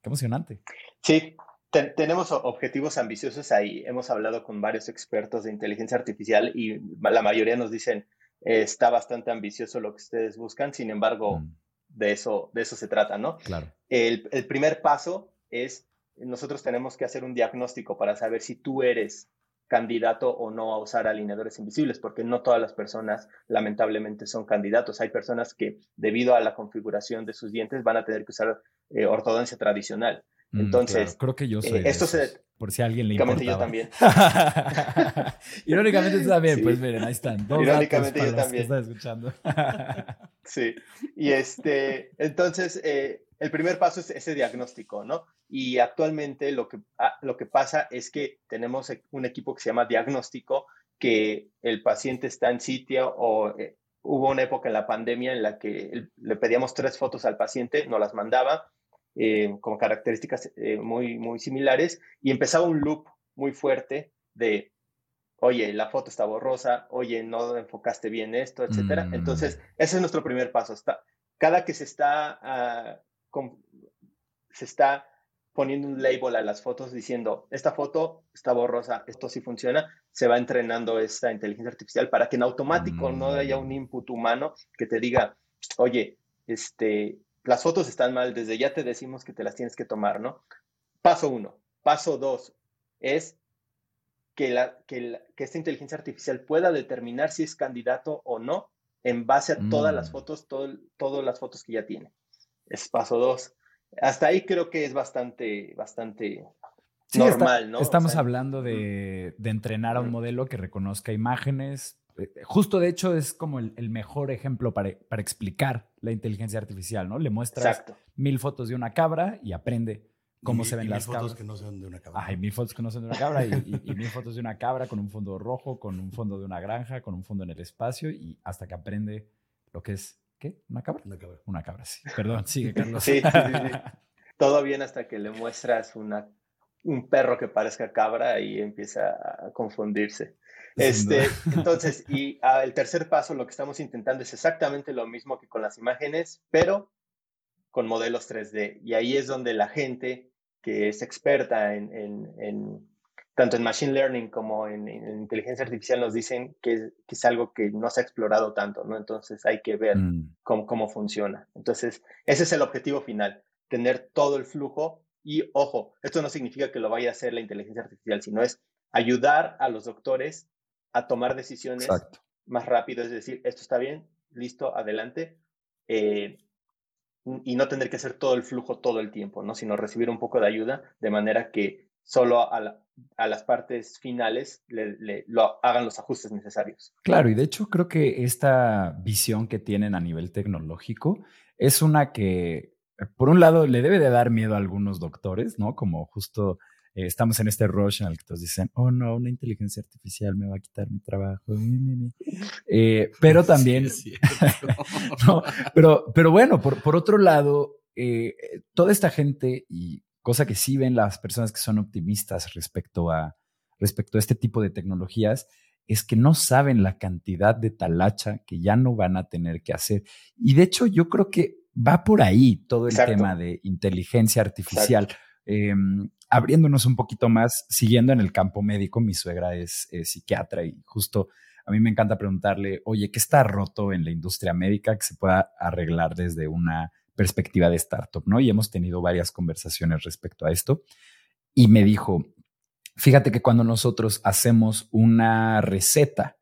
Qué emocionante. Sí, tenemos objetivos ambiciosos ahí. Hemos hablado con varios expertos de inteligencia artificial y la mayoría nos dicen eh, está bastante ambicioso lo que ustedes buscan. Sin embargo, mm. de, eso, de eso se trata, ¿no? Claro. El, el primer paso es nosotros tenemos que hacer un diagnóstico para saber si tú eres candidato o no a usar alineadores invisibles, porque no todas las personas lamentablemente son candidatos. Hay personas que debido a la configuración de sus dientes van a tener que usar eh, ortodoncia tradicional. Mm, Entonces, creo que yo soy. Eh, esto se, por si a alguien le importa. yo también. Irónicamente tú también, pues miren, ahí están. Irónicamente yo también. Que escuchando. sí. Y este, entonces, eh, el primer paso es ese diagnóstico, ¿no? Y actualmente lo que, ah, lo que pasa es que tenemos e, un equipo que se llama diagnóstico, que el paciente está en sitio o eh, hubo una época en la pandemia en la que le pedíamos tres fotos al paciente, nos las mandaba eh, con características eh, muy, muy similares y empezaba un loop muy fuerte de, oye, la foto está borrosa, oye, no enfocaste bien esto, etcétera. Mm. Entonces, ese es nuestro primer paso. Está, cada que se está se está poniendo un label a las fotos diciendo, esta foto está borrosa, esto sí funciona, se va entrenando esta inteligencia artificial para que en automático no haya un mm. input humano que te diga, oye, este, las fotos están mal, desde ya te decimos que te las tienes que tomar, ¿no? Paso uno. Paso dos es que, la, que, esta inteligencia artificial pueda determinar si es candidato o no en base a todas las mm. fotos, todas las fotos que ya tiene es paso dos. Hasta ahí creo que es bastante, bastante normal, ¿no? Estamos hablando de, entrenar a un modelo que reconozca imágenes. Eh, justo de hecho es como el, mejor ejemplo para, explicar la inteligencia artificial, ¿no? Le muestras mil fotos de una cabra y aprende cómo se ven las mil fotos cabras. que no sean de una cabra. Ay, mil fotos que no son de una cabra y, y- y mil fotos de una cabra con un fondo rojo, con un fondo de una granja, con un fondo en el espacio y hasta que aprende lo que es, ¿qué? ¿Una cabra? Una cabra. Una cabra, sí. Perdón, sigue, Carlos. Sí, sí, sí, sí. Todo bien hasta que le muestras una, un perro que parezca cabra y empieza a confundirse. Este, entonces, y ah, el tercer paso, lo que estamos intentando es exactamente lo mismo que con las imágenes, pero con modelos 3D. Y ahí es donde la gente que es experta en, en- en- tanto en Machine Learning como en, en inteligencia artificial nos dicen que, es- que es algo que no se ha explorado tanto, ¿no? Entonces hay que ver Mm, cómo, cómo funciona. Entonces, ese es el objetivo final, tener todo el flujo y, ojo, esto no significa que lo vaya a hacer la inteligencia artificial, sino es ayudar a los doctores a tomar decisiones exacto. más rápido, es decir, esto está bien, listo, adelante, eh, y no tener que hacer todo el flujo todo el tiempo, ¿no? Sino recibir un poco de ayuda de manera que solo a, la- a las partes finales le, le- lo hagan los ajustes necesarios. Claro, y de hecho creo que esta visión que tienen a nivel tecnológico es una que, por un lado, le debe de dar miedo a algunos doctores, ¿no? Como justo eh, estamos en este rush en el que todos dicen, oh no, una inteligencia artificial me va a quitar mi trabajo. mi, mi, mi". Eh, pero también, Sí, no, pero, pero bueno, por, por otro lado, eh, toda esta gente y cosa que sí ven las personas que son optimistas respecto a, respecto a este tipo de tecnologías es que no saben la cantidad de talacha que ya no van a tener que hacer. Y de hecho yo creo que va por ahí todo el Exacto. tema de inteligencia artificial. Eh, abriéndonos un poquito más, siguiendo en el campo médico, mi suegra es psiquiatra y justo a mí me encanta preguntarle, oye, ¿qué está roto en la industria médica que se pueda arreglar desde una perspectiva de startup? ¿no? Y hemos tenido varias conversaciones respecto a esto. Y me dijo, fíjate que cuando nosotros hacemos una receta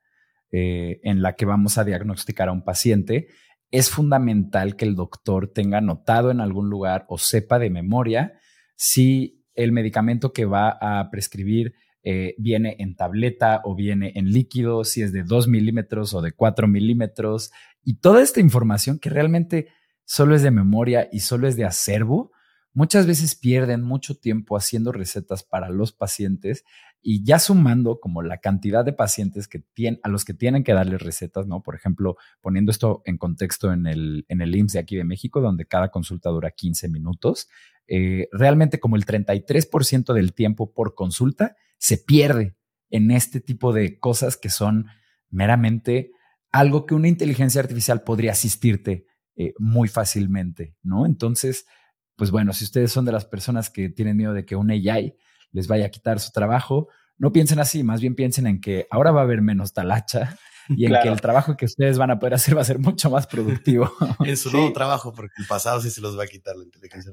eh, en la que vamos a diagnosticar a un paciente, es fundamental que el doctor tenga anotado en algún lugar o sepa de memoria si el medicamento que va a prescribir eh, viene en tableta o viene en líquido, si es de 2 milímetros o de 4 milímetros, y toda esta información que realmente solo es de memoria y solo es de acervo, muchas veces pierden mucho tiempo haciendo recetas para los pacientes y ya sumando como la cantidad de pacientes que a los que tienen que darles recetas, ¿no? Por ejemplo, poniendo esto en contexto en el, en el IMSS de aquí de México, donde cada consulta dura 15 minutos, eh, realmente como el 33% del tiempo por consulta se pierde en este tipo de cosas que son meramente algo que una inteligencia artificial podría asistirte eh, muy fácilmente, ¿no? Entonces, pues bueno, si ustedes son de las personas que tienen miedo de que un AI les vaya a quitar su trabajo, no piensen así, más bien piensen en que ahora va a haber menos talacha y en Claro. que el trabajo que ustedes van a poder hacer va a ser mucho más productivo. En su Sí. nuevo trabajo, porque el pasado sí se los va a quitar la inteligencia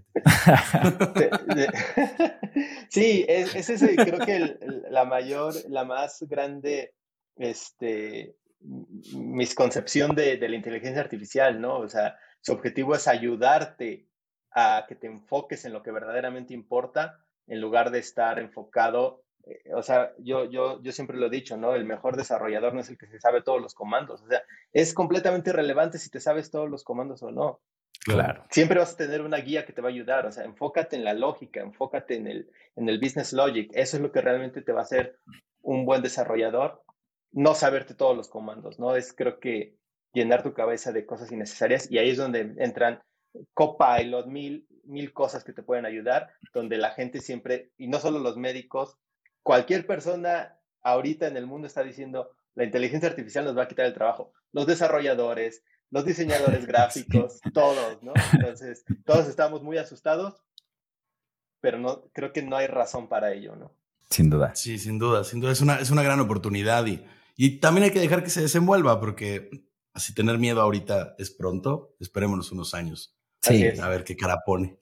artificial. Sí, es, es ese, creo que el- la mayor, la más grande este, misconcepción de, de la inteligencia artificial, ¿no? O sea, su objetivo es ayudarte a que te enfoques en lo que verdaderamente importa en lugar de estar enfocado. eh, o sea, yo, yo, yo siempre lo he dicho, ¿no? El mejor desarrollador no es el que se sabe todos los comandos. O sea, es completamente irrelevante si te sabes todos los comandos o no claro. siempre vas a tener una guía que te va a ayudar, o sea, enfócate en la lógica, enfócate en el, en el business logic, eso es lo que realmente te va a hacer un buen desarrollador, no saberte todos los comandos, ¿no? Es creo que llenar tu cabeza de cosas innecesarias y ahí es donde entran Copilot, mil, mil cosas que te pueden ayudar, donde la gente siempre, y no solo los médicos, cualquier persona ahorita en el mundo está diciendo, la inteligencia artificial nos va a quitar el trabajo, los desarrolladores, los diseñadores gráficos, todos, ¿no? Entonces, todos estamos muy asustados, pero no, creo que no hay razón para ello, ¿no? Sin duda. Sí, sin duda, sin duda. Es una, es una gran oportunidad y, y también hay que dejar que se desenvuelva porque así tener miedo ahorita es pronto. Esperémonos unos años Sí, a ver qué cara pone.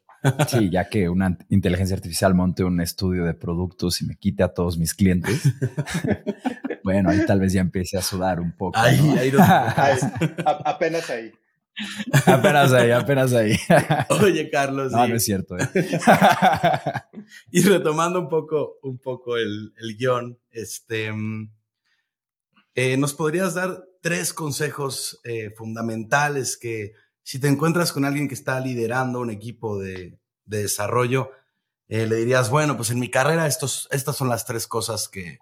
sí, ya que una inteligencia artificial monte un estudio de productos y me quite a todos mis clientes, bueno, ahí tal vez ya empiece a sudar un poco. Ahí, ¿no? ahí Ahí, apenas ahí. apenas ahí, apenas ahí. Oye, Carlos. No, y- no es cierto. ¿eh? Y retomando un poco, un poco el, el guion, este, mm, eh, ¿nos podrías dar tres consejos eh, fundamentales que si te encuentras con alguien que está liderando un equipo de, de desarrollo, eh, le dirías, bueno, pues en mi carrera estos, estas son las tres cosas que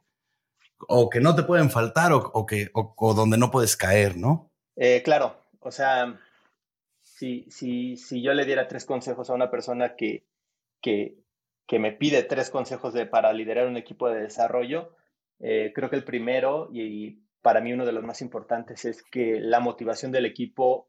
o que no te pueden faltar o, que, o, donde no puedes caer, ¿no? Claro, o sea, si, si, si yo le diera tres consejos a una persona que, que, que me pide tres consejos de, para liderar un equipo de desarrollo, eh, creo que el primero y, para mí uno de los más importantes es que la motivación del equipo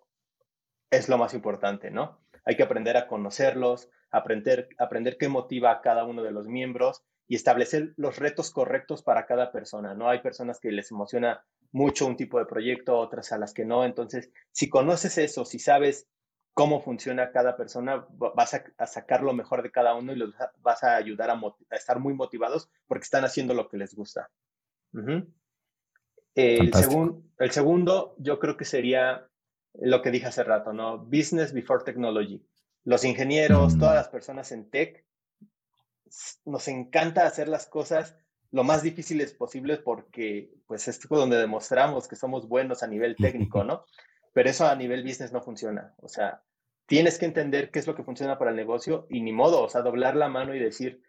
es lo más importante, ¿no? Hay que aprender a conocerlos, aprender, aprender qué motiva a cada uno de los miembros y establecer los retos correctos para cada persona, ¿no? Hay personas que les emociona mucho un tipo de proyecto, otras a las que no. Entonces, si conoces eso, si sabes cómo funciona cada persona, vas a, sacar lo mejor de cada uno y los vas a ayudar a, estar muy motivados porque están haciendo lo que les gusta. El, el segundo, yo creo que sería lo que dije hace rato, ¿no? Business before technology. Los ingenieros, todas mm. las personas en tech, nos encanta hacer las cosas lo más difíciles posibles porque pues es donde demostramos que somos buenos a nivel técnico, ¿no? Pero eso a nivel business no funciona. O sea, tienes que entender qué es lo que funciona para el negocio y ni modo, o sea, doblar la mano y decir,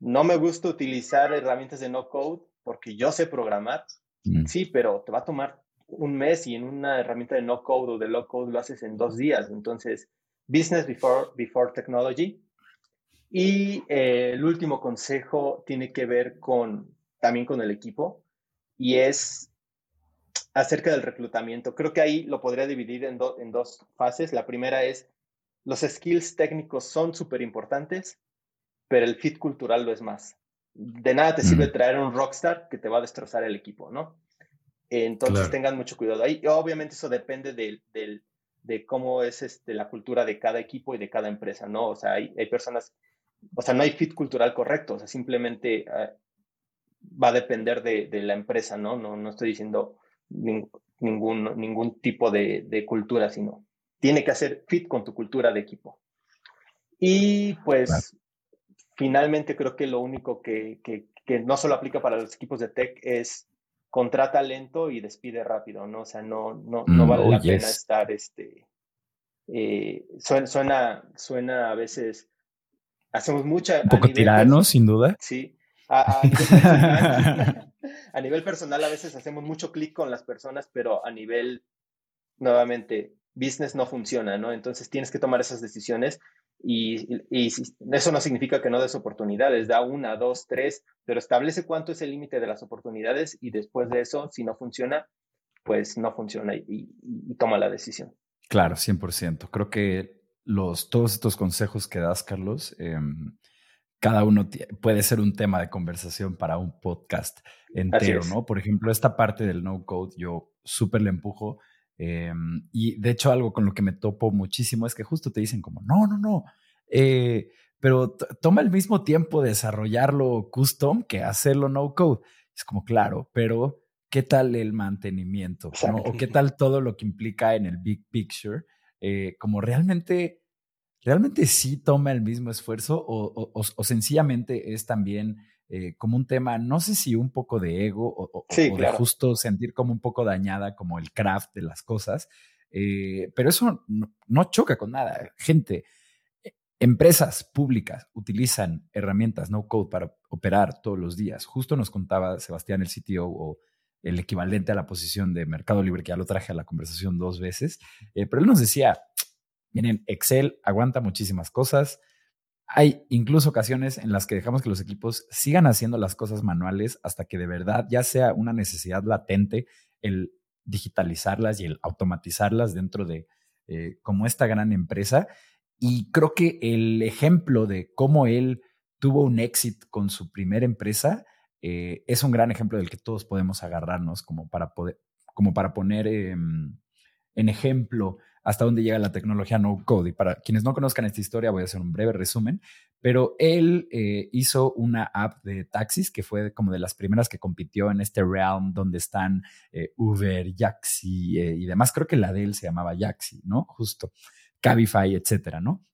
no me gusta utilizar herramientas de no code porque yo sé programar. Mm. Sí, pero te va a tomar un mes y en una herramienta de no code o de low code lo haces en dos días. Entonces, business before, before technology. Y eh, el último consejo tiene que ver con también con el equipo y es acerca del reclutamiento. Creo que ahí lo podría dividir en, en dos fases. La primera es, los skills técnicos son súper importantes, pero el fit cultural lo es más. De nada te sirve traer un rockstar que te va a destrozar el equipo, ¿no? Entonces tengan mucho cuidado ahí. obviamente eso depende del, de cómo es este, la cultura de cada equipo y de cada empresa, ¿no? O sea, hay, hay personas, o sea, no hay fit cultural correcto, o sea, simplemente ah, va a depender de, de, la empresa, ¿no? No, no estoy diciendo ningún, ningún tipo de, de, cultura, sino tiene que hacer fit con tu cultura de equipo. Y pues, finalmente creo que lo único que, que, que no solo aplica para los equipos de tech es contrata lento y despide rápido, ¿no? O sea, no, no, no mm, vale la pena estar, este, eh, suena, suena, a veces, hacemos mucha... Un poco tirano, sin duda. Sí. A, nivel personal, a nivel personal a veces hacemos mucho clic con las personas, pero a nivel, nuevamente, business no funciona, ¿no? Entonces tienes que tomar esas decisiones y, eso no significa que no des oportunidades, da una, dos, tres, pero establece cuánto es el límite de las oportunidades y después de eso, si no funciona, pues no funciona y, toma la decisión. Claro, 100%. Creo que los, todos estos consejos que das, Carlos, em, cada uno puede ser un tema de conversación para un podcast entero, ¿no? Por ejemplo, esta parte del no code, yo súper le empujo Em, y de hecho algo con lo que me topo muchísimo es que justo te dicen como, no, no, no, eh, pero toma el mismo tiempo desarrollarlo custom que hacerlo no code. Es como, claro, pero ¿qué tal el mantenimiento? ¿O qué tal todo lo que implica en el big picture? Eh, como realmente, realmente sí toma el mismo esfuerzo o, o sencillamente es también eh, como un tema, no sé si un poco de ego o, de justo sentir como un poco dañada como el craft de las cosas, eh, pero eso no, choca con nada. Gente, eh, empresas públicas utilizan herramientas no code para operar todos los días. Justo nos contaba Sebastián, el CTO, o el equivalente a la posición de Mercado Libre, que ya lo traje a la conversación dos veces, pero él nos decía, miren, Excel aguanta muchísimas cosas, hay incluso ocasiones en las que dejamos que los equipos sigan haciendo las cosas manuales hasta que de verdad ya sea una necesidad latente el digitalizarlas y el automatizarlas dentro de eh, como esta gran empresa. Y creo que el ejemplo de cómo él tuvo un éxito con su primera empresa eh, es un gran ejemplo del que todos podemos agarrarnos como para poder, como para poner em, en ejemplo hasta dónde llega la tecnología no code. Y para quienes no conozcan esta historia, voy a hacer un breve resumen, pero él eh, hizo una app de taxis que fue como de las primeras que compitió en este realm donde están eh, Uber, Yaxi eh, y demás. Creo que la de él se llamaba Yaxi, ¿no? Justo. Cabify, etcétera, ¿no?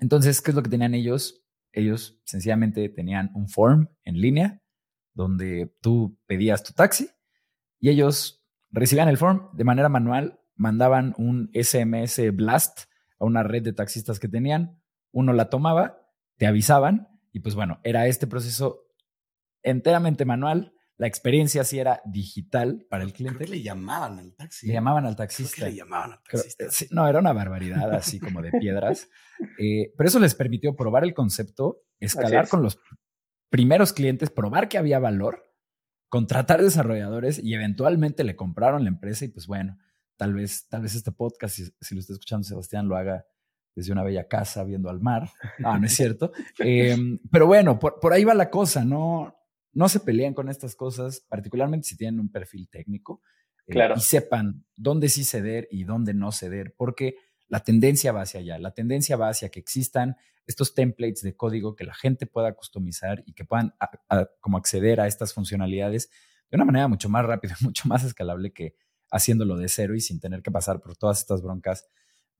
Entonces, ¿qué es lo que tenían ellos? Ellos sencillamente tenían un form en línea donde tú pedías tu taxi y ellos recibían el form de manera manual mandaban un SMS blast a una red de taxistas que tenían, uno la tomaba te avisaban y pues bueno, era este proceso enteramente manual. La experiencia sí era digital para el cliente. le llamaban al taxi. Le llamaban al taxista. le llamaban al taxista. no, era una barbaridad así como de piedras. Eh, pero eso les permitió probar el concepto, escalar con los primeros clientes, probar que había valor, contratar desarrolladores y eventualmente le compraron la empresa y pues bueno, tal vez, tal vez este podcast, si, lo está escuchando Sebastián, lo haga desde una bella casa viendo al mar. Ah, no es cierto. Em, pero bueno, por, por, ahí va la cosa, no, no se pelean con estas cosas, particularmente si tienen un perfil técnico eh, y sepan dónde sí ceder y dónde no ceder, porque la tendencia va hacia allá, la tendencia va hacia que existan estos templates de código que la gente pueda customizar y que puedan como acceder a estas funcionalidades de una manera mucho más rápida, mucho más escalable que haciéndolo de cero y sin tener que pasar por todas estas broncas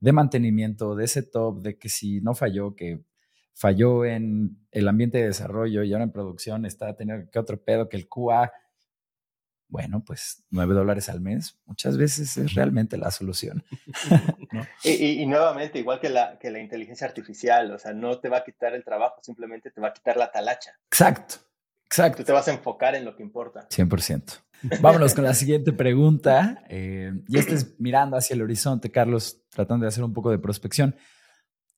de mantenimiento, de setup, de que si no falló, que falló en el ambiente de desarrollo y ahora en producción está teniendo que otro pedo que el QA. Bueno, pues nueve dólares al mes muchas veces es realmente la solución. y, nuevamente, igual que la, que la inteligencia artificial, o sea, no te va a quitar el trabajo, simplemente te va a quitar la talacha. Exacto, exacto. Tú te vas a enfocar en lo que importa. 100%. Vámonos con la siguiente pregunta. Eh, y estés mirando hacia el horizonte, Carlos, tratando de hacer un poco de prospección.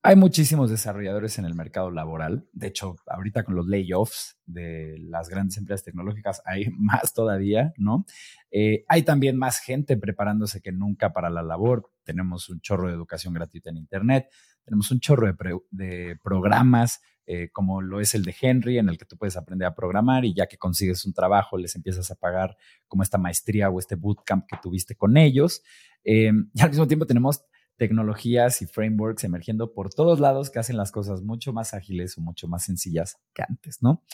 Hay muchísimos desarrolladores en el mercado laboral. De hecho, ahorita con los layoffs de las grandes empresas tecnológicas hay más todavía, ¿no? Eh, hay también más gente preparándose que nunca para la labor. Tenemos un chorro de educación gratuita en Internet. Tenemos un chorro de, programas eh, como lo es el de Henry, en el que tú puedes aprender a programar y ya que consigues un trabajo, les empiezas a pagar como esta maestría o este bootcamp que tuviste con ellos. Eh, y al mismo tiempo tenemos tecnologías y frameworks emergiendo por todos lados que hacen las cosas mucho más ágiles o mucho más sencillas que antes, ¿no?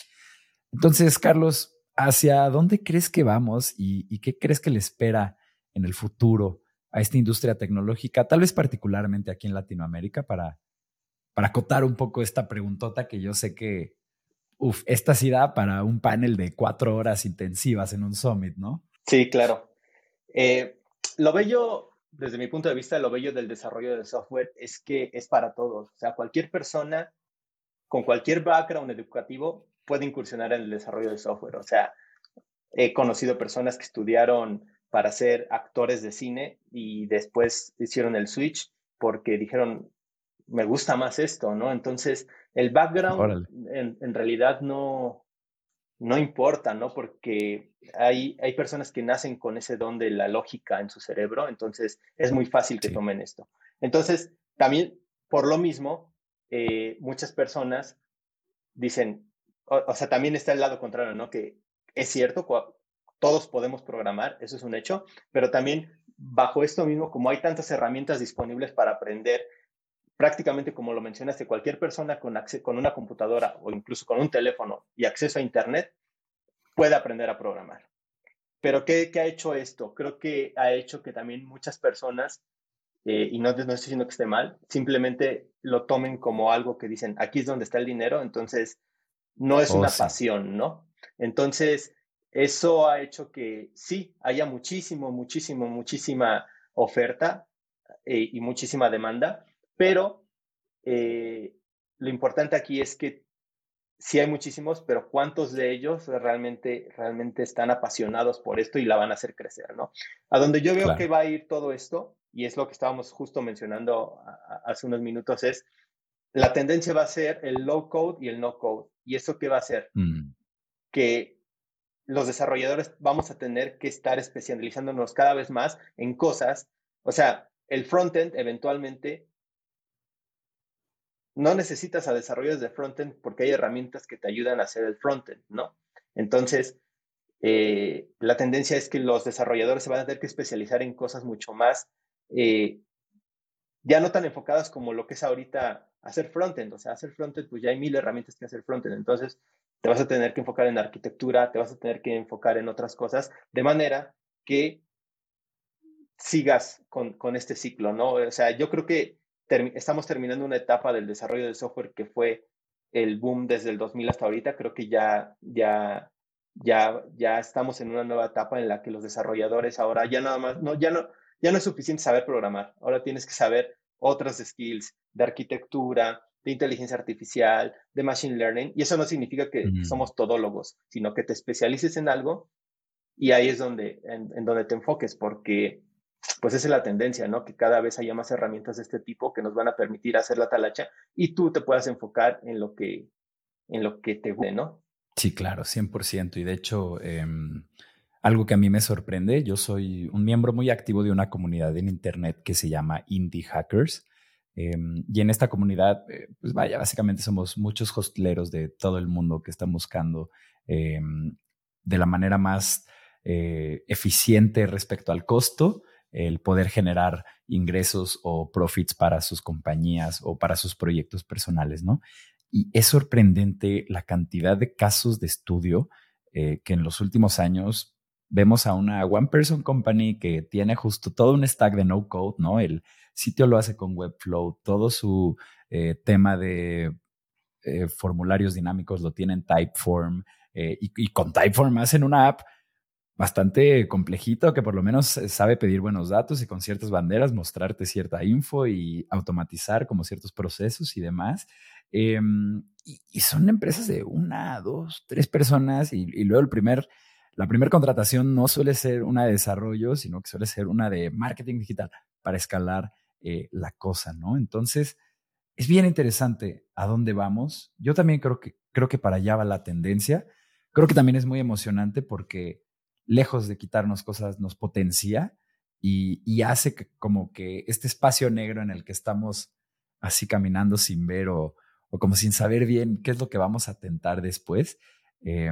Entonces, Carlos, ¿hacia dónde crees que vamos y, qué crees que le espera en el futuro a esta industria tecnológica, tal vez particularmente aquí en Latinoamérica, para, para acotar un poco esta preguntota que yo sé que, uff, esta sí da para un panel de cuatro horas intensivas en un summit, ¿no? Sí, claro. Eh, lo bello desde mi punto de vista, lo bello del desarrollo de software es que es para todos. O sea, cualquier persona con cualquier background educativo puede incursionar en el desarrollo de software. O sea, he conocido personas que estudiaron para ser actores de cine y después hicieron el switch porque dijeron, me gusta más esto, ¿no? Entonces, el background en, en, realidad no, no importa, ¿no? Porque hay, hay personas que nacen con ese don de la lógica en su cerebro, entonces es muy fácil que tomen esto. Entonces, también, por lo mismo, eh, muchas personas dicen, o, sea, también está el lado contrario, ¿no? Que es cierto, todos podemos programar, eso es un hecho, pero también bajo esto mismo, como hay tantas herramientas disponibles para aprender, prácticamente como lo mencionaste, cualquier persona con, con una computadora o incluso con un teléfono y acceso a Internet puede aprender a programar. Pero ¿qué, ha hecho esto? Creo que ha hecho que también muchas personas, eh, y no, no estoy diciendo que esté mal, simplemente lo tomen como algo que dicen, aquí es donde está el dinero, entonces no es una pasión, ¿no? Entonces, eso ha hecho que sí, haya muchísimo, muchísimo, muchísima oferta eh, y muchísima demanda, pero eh, lo importante aquí es que sí hay muchísimos, pero ¿cuántos de ellos realmente, realmente están apasionados por esto y la van a hacer crecer, ¿no? A donde yo veo que va a ir todo esto, y es lo que estábamos justo mencionando hace unos minutos, es la tendencia va a ser el low code y el no code. ¿Y eso qué va a hacer? Mm. Que los desarrolladores vamos a tener que estar especializándonos cada vez más en cosas, o sea, el frontend eventualmente no necesitas a desarrollos de frontend porque hay herramientas que te ayudan a hacer el frontend, ¿no? Entonces, eh, la tendencia es que los desarrolladores se van a tener que especializar en cosas mucho más, eh, ya no tan enfocadas como lo que es ahorita hacer frontend. O sea, hacer frontend, pues ya hay mil herramientas que hacer frontend. Entonces, te vas a tener que enfocar en arquitectura, te vas a tener que enfocar en otras cosas, de manera que sigas con, con este ciclo, ¿no? O sea, yo creo que estamos terminando una etapa del desarrollo de software que fue el boom desde el 2000 hasta ahorita. Creo que ya, ya, ya, ya estamos en una nueva etapa en la que los desarrolladores ahora ya nada más, no, ya no, ya no es suficiente saber programar. Ahora tienes que saber otras skills de arquitectura, de inteligencia artificial, de machine learning, y eso no significa que Mm. somos todólogos, sino que te especialices en algo y ahí es donde, en, en donde te enfoques, porque pues esa es la tendencia, ¿no? Que cada vez haya más herramientas de este tipo que nos van a permitir hacer la talacha y tú te puedas enfocar en lo que, en lo que te guste, ¿no? Sí, claro, 100%. Y de hecho, em, algo que a mí me sorprende, yo soy un miembro muy activo de una comunidad en Internet que se llama Indie Hackers. Em, y en esta comunidad, eh, pues vaya, básicamente somos muchos hosteleros de todo el mundo que están buscando em, de la manera más eh, eficiente respecto al costo el poder generar ingresos o profits para sus compañías o para sus proyectos personales, ¿no? Y es sorprendente la cantidad de casos de estudio eh, que en los últimos años vemos a una one person company que tiene justo todo un stack de no code, ¿no? El sitio lo hace con Webflow, todo su eh, tema de eh, formularios dinámicos lo tiene en Typeform eh, y, con Typeform hacen una app bastante complejito que por lo menos sabe pedir buenos datos y con ciertas banderas mostrarte cierta info y automatizar como ciertos procesos y demás. Y, y, son empresas de una, dos, tres personas y, y luego el primer, la primera contratación no suele ser una de desarrollo, sino que suele ser una de marketing digital para escalar eh, la cosa, ¿no? Entonces, es bien interesante a dónde vamos. Yo también creo que, creo que para allá va la tendencia. Creo que también es muy emocionante porque lejos de quitarnos cosas, nos potencia y, y, hace como que este espacio negro en el que estamos así caminando sin ver o, o como sin saber bien qué es lo que vamos a tentar después, eh,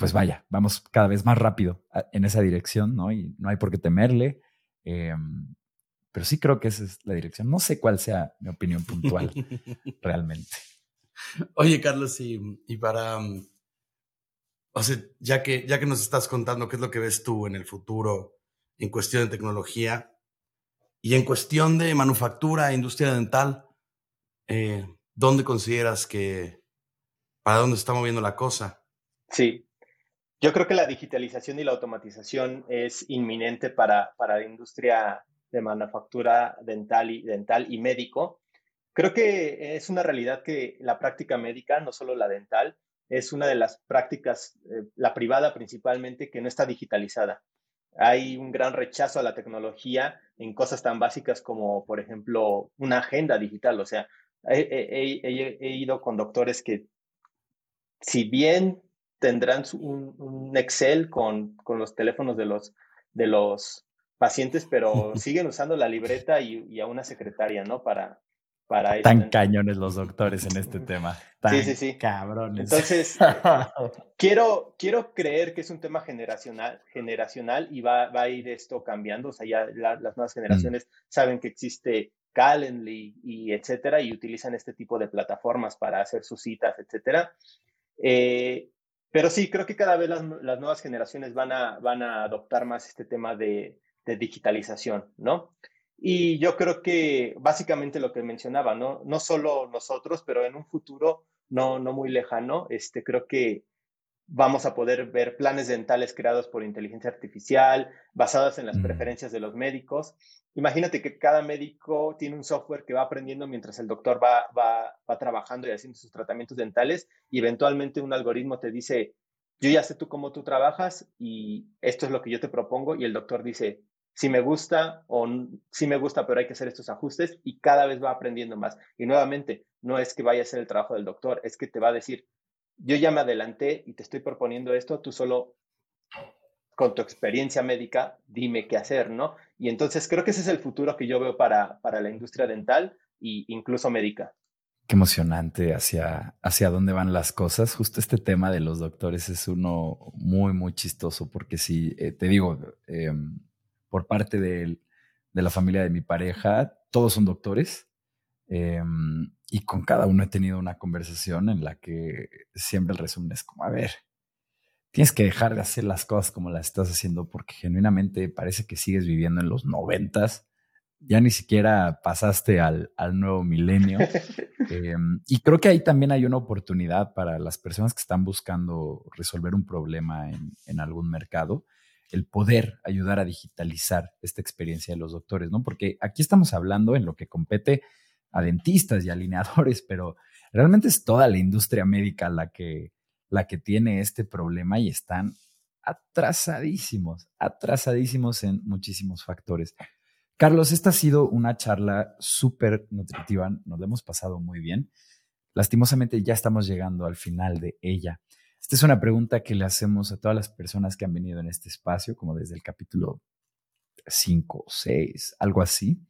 pues vaya, vamos cada vez más rápido en esa dirección, ¿no? Y no hay por qué temerle. Eh, pero sí creo que esa es la dirección. No sé cuál sea mi opinión puntual realmente. Oye, Carlos, y, y para um, o sea, ya que, ya que nos estás contando qué es lo que ves tú en el futuro en cuestión de tecnología y en cuestión de manufactura, industria dental, eh, ¿dónde consideras que, para dónde está moviendo la cosa? Sí, yo creo que la digitalización y la automatización es inminente para, para la industria de manufactura dental y, dental y médico. Creo que es una realidad que la práctica médica, no solo la dental, es una de las prácticas, eh, la privada principalmente, que no está digitalizada. Hay un gran rechazo a la tecnología en cosas tan básicas como, por ejemplo, una agenda digital. O sea, he, he, he, he ido con doctores que, si bien tendrán un, un Excel con, con, los teléfonos de los, de los pacientes, pero siguen usando la libreta y, y a una secretaria, ¿no? Para, para Tan esto. cañones los doctores en este tema. Tan sí, sí, sí. Cabrones. Entonces, quiero, quiero creer que es un tema generacional, generacional y va, va a ir esto cambiando. O sea, ya la, las nuevas generaciones mm. saben que existe Calendly y etcétera y utilizan este tipo de plataformas para hacer sus citas, etcétera. Eh, pero sí, creo que cada vez las, nuevas generaciones van a, van a adoptar más este tema de, de digitalización, ¿no? Y yo creo que básicamente lo que mencionaba, ¿no? No solo nosotros, pero en un futuro no, no muy lejano, este, creo que vamos a poder ver planes dentales creados por inteligencia artificial, basados en las mm. preferencias de los médicos. Imagínate que cada médico tiene un software que va aprendiendo mientras el doctor va, va, va trabajando y haciendo sus tratamientos dentales y eventualmente un algoritmo te dice, yo ya sé tú cómo tú trabajas y esto es lo que yo te propongo y el doctor dice, si me gusta o si me gusta, pero hay que hacer estos ajustes y cada vez va aprendiendo más. Y nuevamente, no es que vaya a ser el trabajo del doctor, es que te va a decir, yo ya me adelanté y te estoy proponiendo esto, tú solo con tu experiencia médica, dime qué hacer, ¿no? Y entonces creo que ese es el futuro que yo veo para, para la industria dental e incluso médica. Qué emocionante hacia, hacia dónde van las cosas. Justo este tema de los doctores es uno muy, muy chistoso, porque si eh, te digo, eh, por parte de, la familia de mi pareja, todos son doctores. Eh, y con cada uno he tenido una conversación en la que siempre el resumen es como, a ver, tienes que dejar de hacer las cosas como las estás haciendo porque genuinamente parece que sigues viviendo en los noventas. Ya ni siquiera pasaste al, al nuevo milenio. eh, y creo que ahí también hay una oportunidad para las personas que están buscando resolver un problema en, en algún mercado el poder ayudar a digitalizar esta experiencia de los doctores, ¿no? Porque aquí estamos hablando en lo que compete a dentistas y alineadores, pero realmente es toda la industria médica la que, la que tiene este problema y están atrasadísimos, atrasadísimos en muchísimos factores. Carlos, esta ha sido una charla súper nutritiva, nos la hemos pasado muy bien. Lastimosamente ya estamos llegando al final de ella. Esta es una pregunta que le hacemos a todas las personas que han venido en este espacio, como desde el capítulo 5, 6, algo así.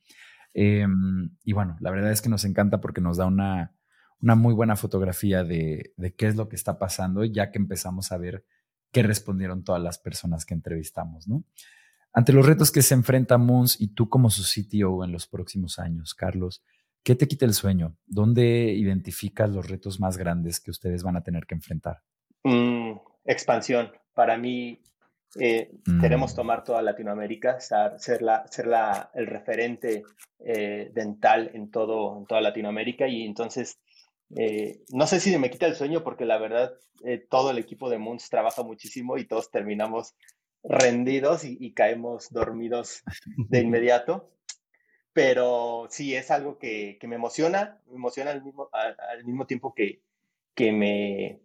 Em, y bueno, la verdad es que nos encanta porque nos da una, una muy buena fotografía de, de, qué es lo que está pasando, ya que empezamos a ver qué respondieron todas las personas que entrevistamos, ¿no? Ante los retos que se enfrenta Moons y tú como su CTO en los próximos años, Carlos, ¿qué te quita el sueño? ¿Dónde identificas los retos más grandes que ustedes van a tener que enfrentar? Mm, expansión. Para mí, eh, queremos mm. tomar toda Latinoamérica, ser, la, ser la, el referente eh, dental en, todo, en toda Latinoamérica y entonces eh, no sé si me quita el sueño porque la verdad todo el equipo de Moons trabaja muchísimo y todos terminamos rendidos y, caemos dormidos de inmediato. Pero sí, es algo que, me emociona, me emociona al mismo, al mismo tiempo que, que me,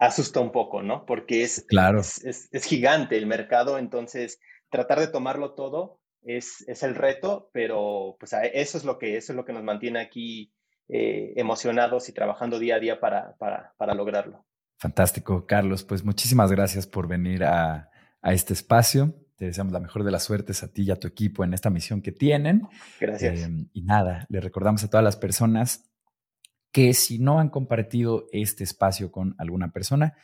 asusta un poco, ¿no? Porque es, claro. es, gigante el mercado, entonces tratar de tomarlo todo es, es, el reto, pero pues eso es lo que, eso es lo que nos mantiene aquí eh, emocionados y trabajando día a día para, para, para, lograrlo. Fantástico, Carlos. Pues muchísimas gracias por venir a, a, este espacio. Te deseamos la mejor de las suertes a ti y a tu equipo en esta misión que tienen. Gracias. Eh, y nada, le recordamos a todas las personas que si no han compartido este espacio con alguna persona,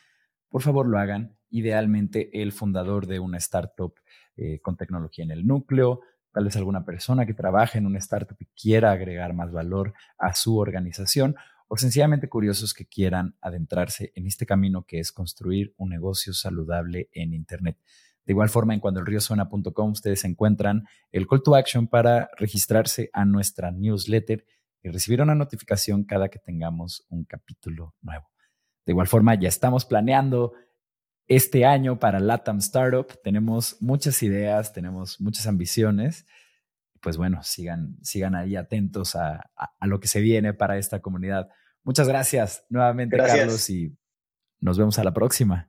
por favor lo hagan. Idealmente el fundador de una startup eh, con tecnología en el núcleo, tal vez alguna persona que trabaje en una startup y quiera agregar más valor a su organización o sencillamente curiosos que quieran adentrarse en este camino que es construir un negocio saludable en Internet. De igual forma, en cuandoelriosuena.com ustedes encuentran el call to action para registrarse a nuestra newsletter y recibir una notificación cada que tengamos un capítulo nuevo. De igual forma, ya estamos planeando este año para Latam Startup. Tenemos muchas ideas, tenemos muchas ambiciones. Pues bueno, sigan, sigan ahí atentos a, lo que se viene para esta comunidad. Muchas gracias nuevamente, Carlos, y nos vemos a la próxima.